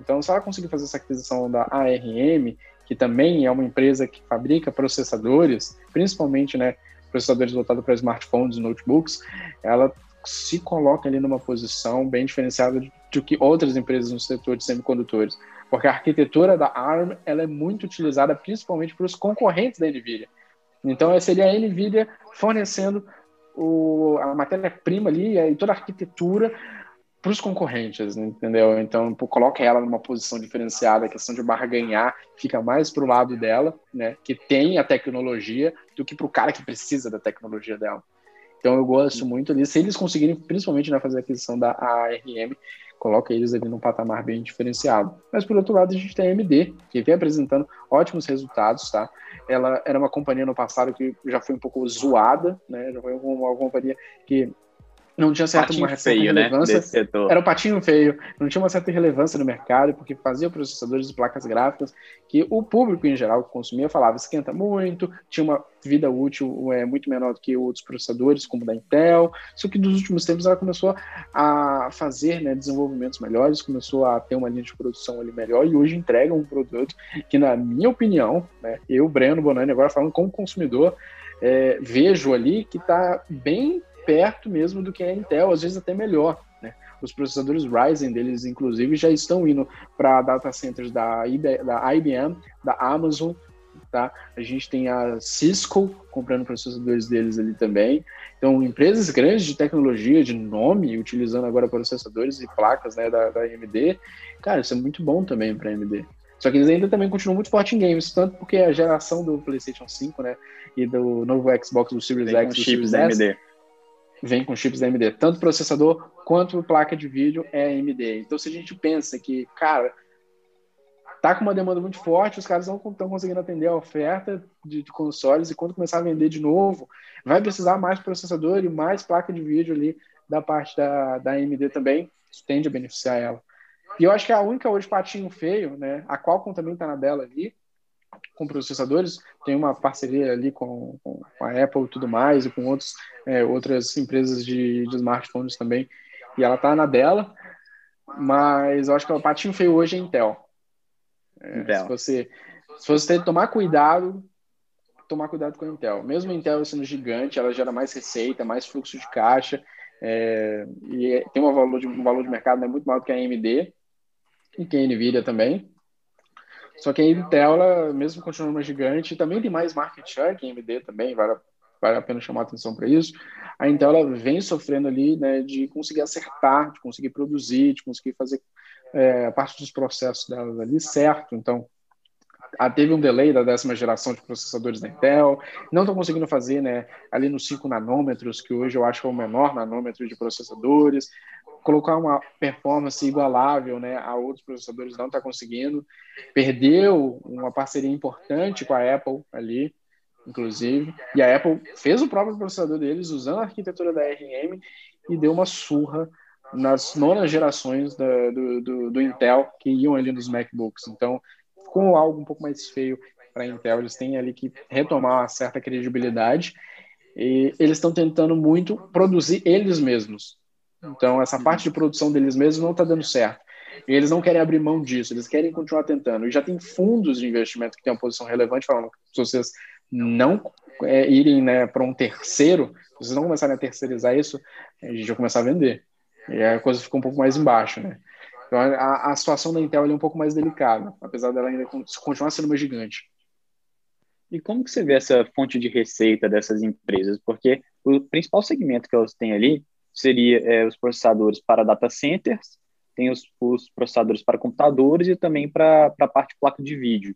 Speaker 2: então, se ela conseguir fazer essa aquisição da ARM, que também é uma empresa que fabrica processadores, principalmente né, processadores voltados para smartphones e notebooks, ela se coloca ali numa posição bem diferenciada do que outras empresas no setor de semicondutores, porque a arquitetura da ARM ela é muito utilizada principalmente para os concorrentes da NVIDIA. Então, seria a NVIDIA fornecendo o, a matéria-prima ali e toda a arquitetura para os concorrentes, entendeu? Então, coloca ela numa posição diferenciada, a questão de barganhar fica mais para o lado dela, né, que tem a tecnologia, do que para o cara que precisa da tecnologia dela. Então, eu gosto muito ali. Se eles conseguirem, principalmente, né, fazer a aquisição da ARM, coloca eles ali num patamar bem diferenciado. Mas, por outro lado, a gente tem a AMD, que vem apresentando ótimos resultados, tá? Ela era uma companhia no passado que já foi um pouco zoada, né? Já foi uma companhia que não tinha certa uma certa feio, né, relevância. Né? Era o patinho feio. Não tinha uma certa relevância no mercado, porque fazia processadores e placas gráficas que o público em geral que consumia falava esquenta muito, tinha uma vida útil é, muito menor do que outros processadores, como da Intel. Só que nos últimos tempos ela começou a fazer né, desenvolvimentos melhores, começou a ter uma linha de produção ali melhor e hoje entrega um produto que, na minha opinião, né, eu, Breno Bonani, agora falando como consumidor, é, vejo ali que está bem perto mesmo do que a Intel, às vezes até melhor. Né? Os processadores Ryzen deles, inclusive, já estão indo para data centers da, da IBM, da Amazon, tá? A gente tem a Cisco comprando processadores deles ali também. Então, empresas grandes de tecnologia, de nome, utilizando agora processadores e placas né, da, da AMD. Cara, isso é muito bom também para a AMD. Só que eles ainda também continuam muito forte em games, tanto porque a geração do PlayStation 5, né, e do novo Xbox do Series X, do Series S, vem com chips da AMD. Tanto processador quanto placa de vídeo é AMD. Então, se a gente pensa que, cara, tá com uma demanda muito forte, os caras não estão conseguindo atender a oferta de, de, consoles, e quando começar a vender de novo, vai precisar mais processador e mais placa de vídeo ali da parte da, da AMD também. Isso tende a beneficiar ela. E eu acho que a única hoje patinho feio, né? A Qualcomm também está na dela ali, com processadores, tem uma parceria ali com, com a Apple e tudo mais, e com outros, é, outras empresas de, de smartphones também, e ela tá na dela, mas eu acho que o patinho feio hoje é Intel. É, Intel. Se você se você ter tomar cuidado, tomar cuidado com a Intel. Mesmo a Intel sendo gigante, ela gera mais receita, mais fluxo de caixa, é, e tem um valor, de, um valor de mercado né, muito maior do que a AMD e que a Nvidia também. Só que a Intel, ela, mesmo continuando uma gigante, também tem mais market share que a AMD também, vale, vale a pena chamar a atenção para isso. A Intel ela vem sofrendo ali né, de conseguir acertar, de conseguir produzir, de conseguir fazer é, parte dos processos dela ali certo. Então, teve um delay da décima geração de processadores da Intel, não estão conseguindo fazer né, ali nos 5 nanômetros, que hoje eu acho que é o menor nanômetro de processadores, colocar uma performance igualável né, a outros processadores não está conseguindo. Perdeu uma parceria importante com a Apple ali, inclusive. E a Apple fez o próprio processador deles usando a arquitetura da RM e deu uma surra nas nonas gerações da, do, do, do, Intel que iam ali nos MacBooks. Então, ficou algo um pouco mais feio para a Intel. Eles têm ali que retomar uma certa credibilidade. E eles estão tentando muito produzir eles mesmos. Então, essa parte de produção deles mesmos não está dando certo. E eles não querem abrir mão disso, eles querem continuar tentando. E já tem fundos de investimento que têm uma posição relevante, falando que se vocês não é, irem né, para um terceiro, se vocês não começarem a terceirizar isso, a gente vai começar a vender. E a coisa fica um pouco mais embaixo, né? Então, a, a situação da Intel é um pouco mais delicada, apesar dela ainda continuar sendo uma gigante.
Speaker 3: E como que você vê essa fonte de receita dessas empresas? Porque o principal segmento que elas têm ali seria é, os processadores para data centers, tem os, os processadores para computadores e também para a parte de placa de vídeo.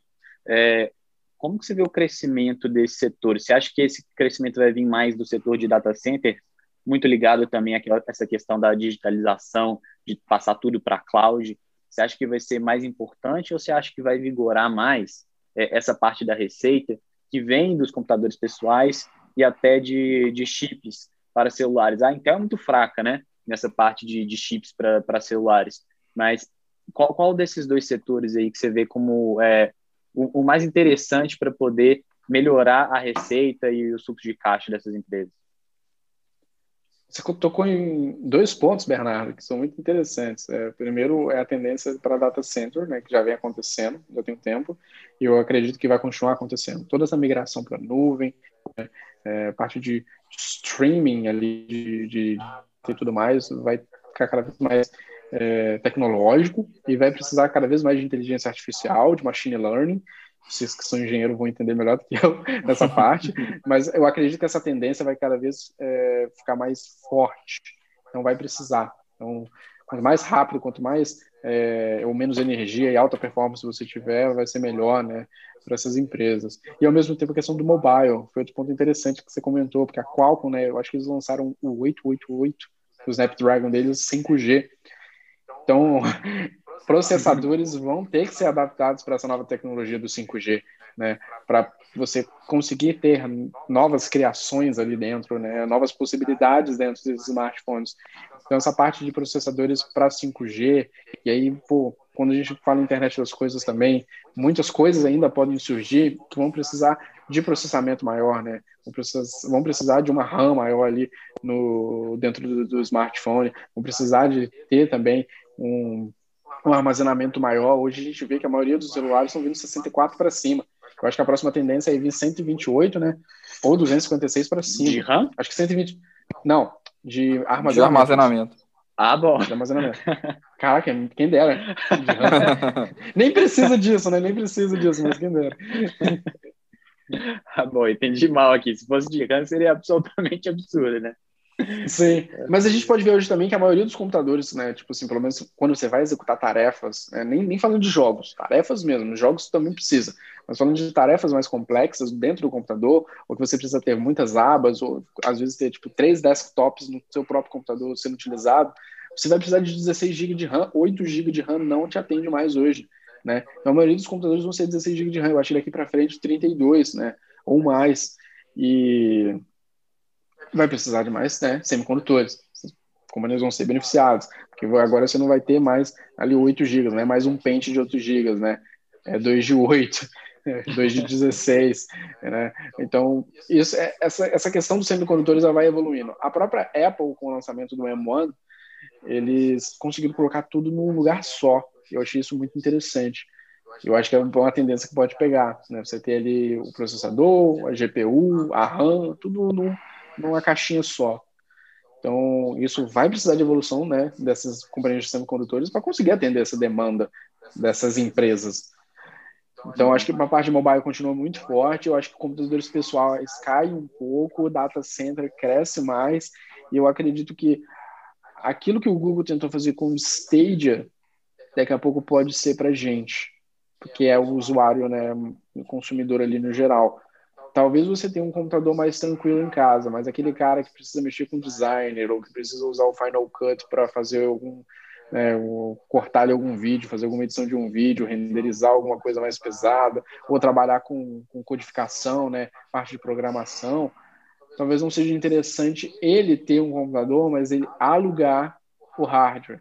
Speaker 3: É, como que você vê o crescimento desse setor? Você acha que esse crescimento vai vir mais do setor de data center, muito ligado também a essa questão da digitalização, de passar tudo para cloud? Você acha que vai ser mais importante ou você acha que vai vigorar mais é, essa parte da receita que vem dos computadores pessoais e até de, de chips para celulares. A Intel é muito fraca, né? Nessa parte de, de chips para celulares. Mas qual, qual desses dois setores aí que você vê como é, o, o mais interessante para poder melhorar a receita e o fluxo de caixa dessas empresas?
Speaker 2: Você tocou em dois pontos, Bernardo, que são muito interessantes. É, primeiro é a tendência para data center, né, que já vem acontecendo, já tem um tempo, e eu acredito que vai continuar acontecendo. Toda essa migração para nuvem, né, é, parte de streaming ali de, de, e tudo mais vai ficar cada vez mais é, tecnológico e vai precisar cada vez mais de inteligência artificial, de machine learning. Vocês que são engenheiros vão entender melhor do que eu nessa parte, mas eu acredito que essa tendência vai cada vez é, ficar mais forte. Então vai precisar. Então, quanto mais rápido, quanto mais é, ou menos energia e alta performance você tiver, vai ser melhor, né? Para essas empresas. E ao mesmo tempo a questão do mobile, foi outro ponto interessante que você comentou, porque a Qualcomm, né, eu acho que eles lançaram o 888, o Snapdragon deles 5G. Então, processadores vão ter que ser adaptados para essa nova tecnologia do 5G. né, para você conseguir ter novas criações ali dentro, né, novas possibilidades dentro desses smartphones. Então, essa parte de processadores para 5G, e aí, pô, quando a gente fala em internet das coisas também, muitas coisas ainda podem surgir que vão precisar de processamento maior, né? Vão precisar, de uma RAM maior ali no, dentro do, do smartphone, vão precisar de ter também um, um armazenamento maior. Hoje a gente vê que a maioria dos celulares estão vindo 64 para cima. Eu acho que a próxima tendência é vir 128, né? Ou 256 para cima.
Speaker 3: De RAM?
Speaker 2: Acho que 120. Não, de armazenamento.
Speaker 1: De armazenamento.
Speaker 3: Ah, bom.
Speaker 2: De armazenamento. Caraca, quem dera. Nem precisa disso, né? Nem precisa disso, mas quem dera.
Speaker 3: Ah, bom, entendi mal aqui. Se fosse de RAM, seria absolutamente absurdo, né?
Speaker 2: Sim, mas a gente pode ver hoje também que a maioria dos computadores, né, tipo assim, pelo menos quando você vai executar tarefas, né, nem, nem falando de jogos, tarefas mesmo, jogos também precisa, mas falando de tarefas mais complexas dentro do computador, ou que você precisa ter muitas abas, ou às vezes ter, tipo, três desktops no seu próprio computador sendo utilizado, você vai precisar de 16 GB de RAM, 8 GB de RAM não te atende mais hoje, né, então a maioria dos computadores vão ser 16 GB de RAM, eu acho que daqui para frente 32, né, ou mais, e vai precisar de mais né, semicondutores. Como eles vão ser beneficiados? Porque agora você não vai ter mais ali 8 GB, né? Mais um pente de 8 GB, né? É 2 de 8, 2 de 16, né? Então, isso, é, essa, essa questão dos semicondutores vai evoluindo. A própria Apple, com o lançamento do M1, eles conseguiram colocar tudo num lugar só. Eu achei isso muito interessante. Eu acho que é uma tendência que pode pegar, né? Você ter ali o processador, a GPU, a RAM, tudo num, numa caixinha só. Então, isso vai precisar de evolução né, dessas companhias de semicondutores para conseguir atender essa demanda dessas empresas. Então, acho que a parte de mobile continua muito forte. Eu acho que computadores pessoais caem um pouco, o data center cresce mais. E eu acredito que aquilo que o Google tentou fazer com o Stadia, daqui a pouco pode ser para gente, porque é o usuário, né, o consumidor ali no geral. Talvez você tenha um computador mais tranquilo em casa, mas aquele cara que precisa mexer com designer ou que precisa usar o Final Cut para fazer algum né, cortar algum vídeo, fazer alguma edição de um vídeo, renderizar alguma coisa mais pesada, ou trabalhar com, com codificação, né, parte de programação, talvez não seja interessante ele ter um computador, mas ele alugar o hardware.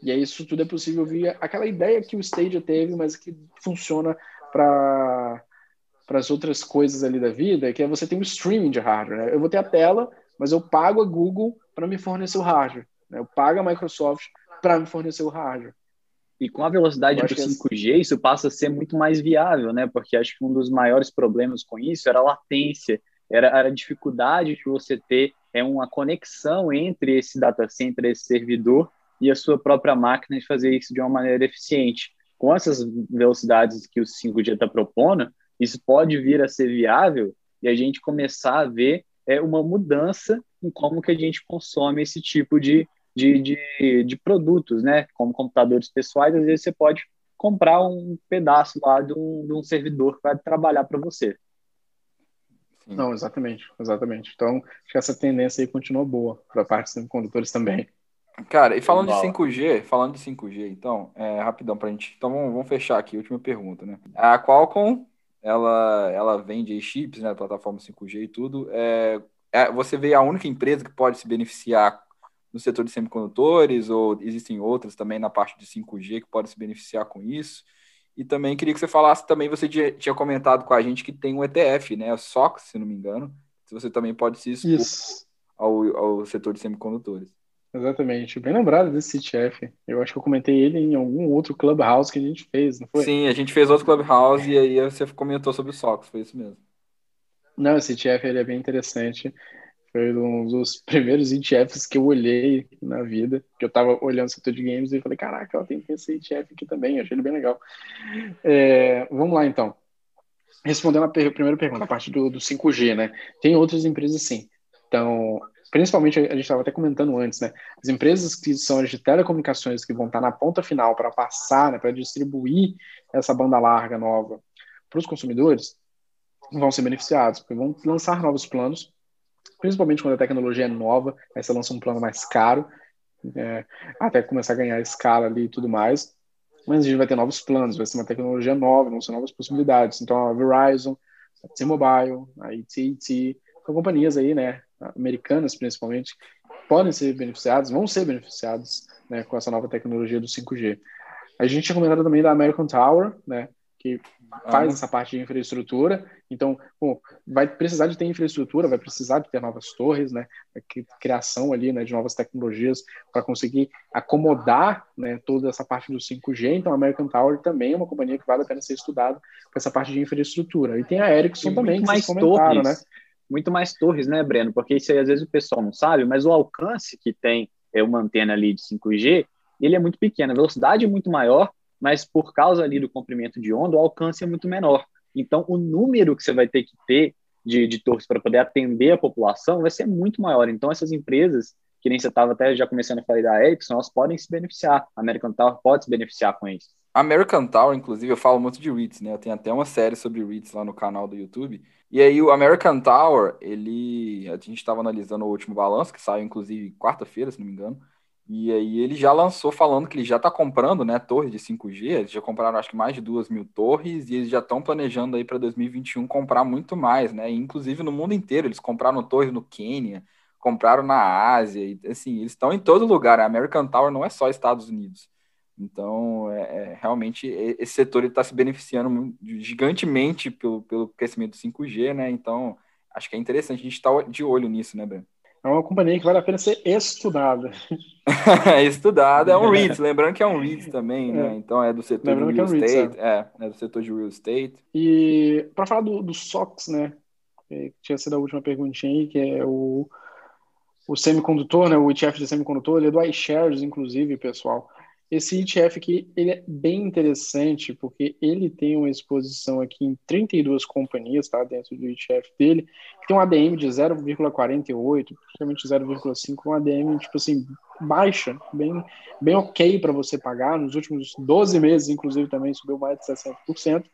Speaker 2: E aí isso tudo é possível via aquela ideia que o Stadia teve, mas que funciona para para as outras coisas ali da vida, que é você tem o streaming de hardware. Né? Eu vou ter a tela, mas eu pago a Google para me fornecer o hardware. Né? Eu pago a Microsoft para me fornecer o hardware.
Speaker 3: E com a velocidade do 5G, é... isso passa a ser muito mais viável, né? Porque acho que um dos maiores problemas com isso era a latência, era, era a dificuldade de você ter é, uma conexão entre esse data center, esse servidor e a sua própria máquina de fazer isso de uma maneira eficiente. Com essas velocidades que o 5G está propondo, isso pode vir a ser viável e a gente começar a ver é, uma mudança em como que a gente consome esse tipo de, de, de, de produtos, né? Como computadores pessoais, às vezes você pode comprar um pedaço lá de um, de um servidor que vai trabalhar para você.
Speaker 2: Não, exatamente, exatamente. Então, acho que essa tendência aí continua boa para a parte dos semicondutores também.
Speaker 1: Cara, e falando de 5G, falando de 5G, então, é, rapidão pra gente. Então vamos, vamos fechar aqui, última pergunta, né? A Qualcomm ela, ela vende chips, né, plataforma 5G e tudo. É, é, você vê a única empresa que pode se beneficiar no setor de semicondutores, ou existem outras também na parte de 5G que podem se beneficiar com isso? E também queria que você falasse também, você tinha comentado com a gente que tem um ETF, né, o SOX, se não me engano, se você também pode se expor ao, ao setor de semicondutores.
Speaker 2: Exatamente. Bem lembrado desse CTF. Eu acho que eu comentei ele em algum outro Clubhouse que a gente fez, não foi?
Speaker 1: Sim, a gente fez outro Clubhouse e aí você comentou sobre o Sox, foi isso mesmo.
Speaker 2: Não, esse ETF ele é bem interessante. Foi um dos primeiros ETFs que eu olhei na vida, que eu tava olhando o setor de games e falei, caraca, tem esse ETF aqui também, eu achei ele bem legal. É, vamos lá, então. Respondendo a per primeira pergunta, a parte do, do 5G, né? Tem outras empresas sim. Então, principalmente a gente estava até comentando antes, né? As empresas que são as de telecomunicações que vão estar na ponta final para passar, né, para distribuir essa banda larga nova para os consumidores, vão ser beneficiados, porque vão lançar novos planos, principalmente quando a tecnologia é nova, aí você lança um plano mais caro, é, até começar a ganhar escala ali e tudo mais. mas a gente vai ter novos planos, vai ser uma tecnologia nova, vão ser novas possibilidades. Então, a Verizon, a T-Mobile, a AT&T, são companhias aí, né, americanas principalmente, podem ser beneficiadas, vão ser beneficiadas né, com essa nova tecnologia do 5G. A gente tinha comentado também da American Tower, né, que faz essa parte de infraestrutura. Então, bom, vai precisar de ter infraestrutura, vai precisar de ter novas torres, né, criação ali, né, de novas tecnologias para conseguir acomodar, né, toda essa parte do 5G. Então, a American Tower também é uma companhia que vale a pena ser estudada com essa parte de infraestrutura. E tem a Ericsson e também, que
Speaker 3: mais torres, né? Muito mais torres, né, Breno? Porque isso aí às vezes o pessoal não sabe, mas o alcance que tem é uma antena ali de 5G, ele é muito pequeno, a velocidade é muito maior mas por causa ali do comprimento de onda, o alcance é muito menor. Então, o número que você vai ter que ter de, de torres para poder atender a população vai ser muito maior. Então, essas empresas, que nem você estava até já começando a falar da Ericsson, elas podem se beneficiar. A American Tower pode se beneficiar com isso.
Speaker 1: American Tower, inclusive, eu falo muito de REITs, né? Eu tenho até uma série sobre REITs lá no canal do YouTube. E aí, o American Tower, ele. A gente estava analisando o último balanço, que saiu, inclusive, quarta-feira, se não me engano. E aí ele já lançou falando que ele já está comprando, né, torres de 5G, eles já compraram acho que mais de duas mil torres e eles já estão planejando aí para 2021 comprar muito mais, né, inclusive no mundo inteiro, eles compraram torres no Quênia, compraram na Ásia, e assim, eles estão em todo lugar, a American Tower não é só Estados Unidos, então é, é realmente esse setor está se beneficiando gigantemente pelo, pelo crescimento do 5G, né, então acho que é interessante a gente estar tá de olho nisso, né, Breno?
Speaker 2: É uma companhia que vale a pena ser estudada.
Speaker 1: estudada, é um REIT, lembrando que é um REIT também, né? É. Então é do setor lembrando de real é um estate, é. é. é. do setor de real estate.
Speaker 2: E para falar do, do SOX, né? Que tinha sido a última perguntinha aí, que é o, o semicondutor, né? O ETF de semicondutor, ele é do iShares, inclusive, pessoal. Esse ETF aqui, ele é bem interessante, porque ele tem uma exposição aqui em 32 companhias, tá, dentro do ETF dele, tem um ADM de 0,48, praticamente 0,5, um ADM, tipo assim, baixa, bem, bem ok para você pagar, nos últimos 12 meses, inclusive, também subiu mais de 60%,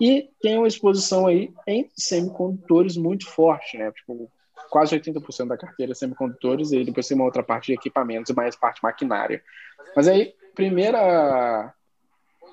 Speaker 2: e tem uma exposição aí em semicondutores muito forte, né, tipo, quase 80% da carteira é semicondutores, e depois tem uma outra parte de equipamentos e mais parte maquinária. Mas aí, primeira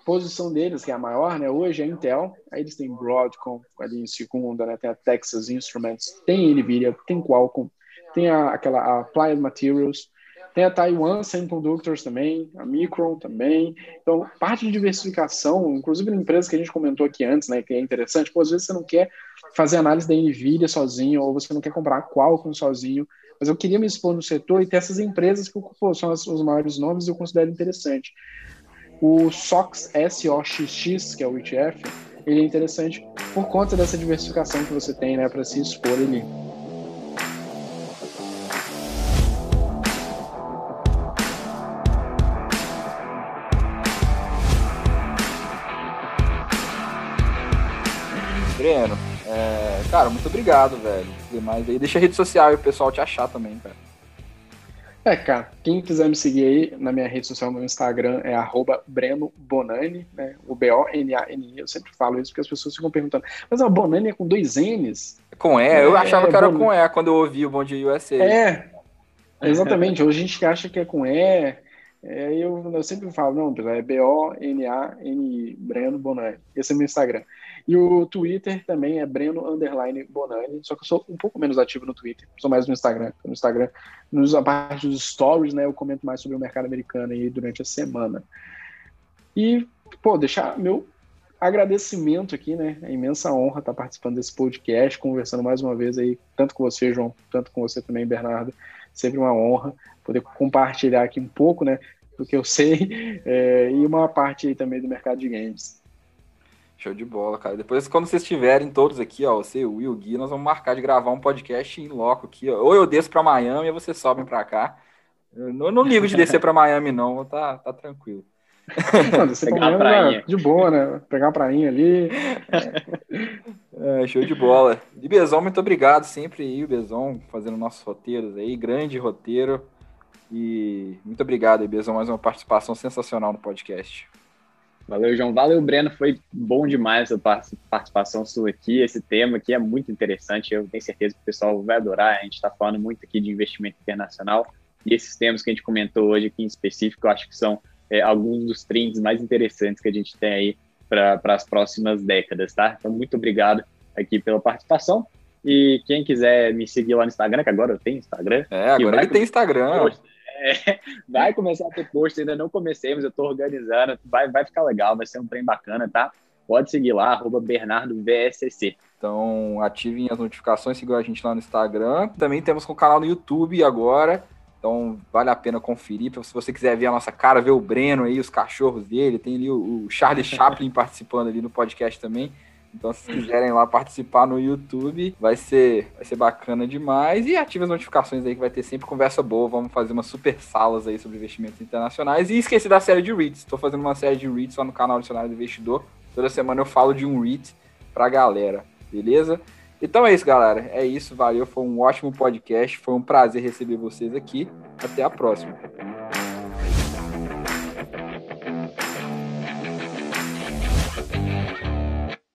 Speaker 2: posição deles, que é a maior, né, hoje é a Intel, aí eles têm Broadcom ali em segunda, né, tem a Texas Instruments, tem Nvidia, tem Qualcomm, tem a, aquela a Applied Materials, tem a Taiwan Semiconductors também, a Micron também. Então, parte de diversificação, inclusive na empresa que a gente comentou aqui antes, né, que é interessante, pô, às vezes você não quer fazer análise da Nvidia sozinho, ou você não quer comprar a Qualcomm sozinho, mas eu queria me expor no setor e ter essas empresas que pô, são as, os maiores nomes e eu considero interessante. O SOX, SOXX, que é o ETF, ele é interessante por conta dessa diversificação que você tem né, para se expor ali.
Speaker 1: Cara, muito obrigado, velho. Demais aí. Deixa a rede social e o pessoal te achar também, cara.
Speaker 2: É, cara, quem quiser me seguir aí na minha rede social, no Instagram, é arroba Breno Bonani, né? O B-O-N-A-N-I. Eu sempre falo isso porque as pessoas ficam perguntando, mas a Bonani é com dois N's?
Speaker 1: Com E? É, eu achava que era com E quando eu ouvi o Bom Dia USA.
Speaker 2: É, exatamente. Hoje a gente acha que é com E. É, eu, eu sempre falo, não, é B-O-N-A-N-I, Breno Bonani. Esse é meu Instagram. E o Twitter também é Breno Underline Bonani, só que eu sou um pouco menos ativo no Twitter, sou mais no Instagram. No Instagram, nos, parte dos stories, né, eu comento mais sobre o mercado americano aí durante a semana. E, pô, deixar meu agradecimento aqui, né? É imensa honra estar participando desse podcast, conversando mais uma vez aí, tanto com você, João, tanto com você também, Bernardo. Sempre uma honra poder compartilhar aqui um pouco, né, do que eu sei é, e uma parte aí também do mercado de games.
Speaker 1: Show de bola, cara. Depois, quando vocês estiverem todos aqui, ó, você, o Will, o Gui, nós vamos marcar de gravar um podcast em loco aqui, ó. Ou eu desço para Miami ou vocês sobem para cá. Eu não, eu não, ligo de descer para Miami, não. Tá, tá tranquilo.
Speaker 2: Não, Pegar uma prainha. De boa, né? Pegar uma prainha ali.
Speaker 1: É, show de bola. E Bezão, muito obrigado sempre aí, Bezão, fazendo nossos roteiros aí. Grande roteiro. E muito obrigado Bezão, mais uma participação sensacional no podcast.
Speaker 3: Valeu, João. Valeu, Breno. Foi bom demais a participação sua aqui. Esse tema aqui é muito interessante. Eu tenho certeza que o pessoal vai adorar. A gente está falando muito aqui de investimento internacional. E esses temas que a gente comentou hoje aqui em específico, eu acho que são é, alguns dos trends mais interessantes que a gente tem aí para as próximas décadas, tá? Então, muito obrigado aqui pela participação. E quem quiser me seguir lá no Instagram, que agora eu tenho Instagram.
Speaker 1: É, agora ele tem Instagram.
Speaker 3: É, vai começar a ter post, ainda não comecei, mas eu estou organizando. Vai, vai ficar legal, vai ser um trem bacana, tá? Pode seguir lá, arroba BernardoVSC.
Speaker 1: Então, ativem as notificações, sigam a gente lá no Instagram. Também temos o canal no YouTube agora. Então, vale a pena conferir. Se você quiser ver a nossa cara, ver o Breno aí, os cachorros dele. Tem ali o, o Charlie Chaplin participando ali no podcast também. Então, se quiserem lá participar no YouTube, vai ser, vai ser bacana demais. E ative as notificações aí que vai ter sempre conversa boa. Vamos fazer umas super salas aí sobre investimentos internacionais. E esqueci da série de REITs. Estou fazendo uma série de REITs lá no canal Dicionário do Investidor. Toda semana eu falo de um REIT pra galera, beleza? Então é isso, galera. É isso, valeu. Foi um ótimo podcast. Foi um prazer receber vocês aqui. Até a próxima.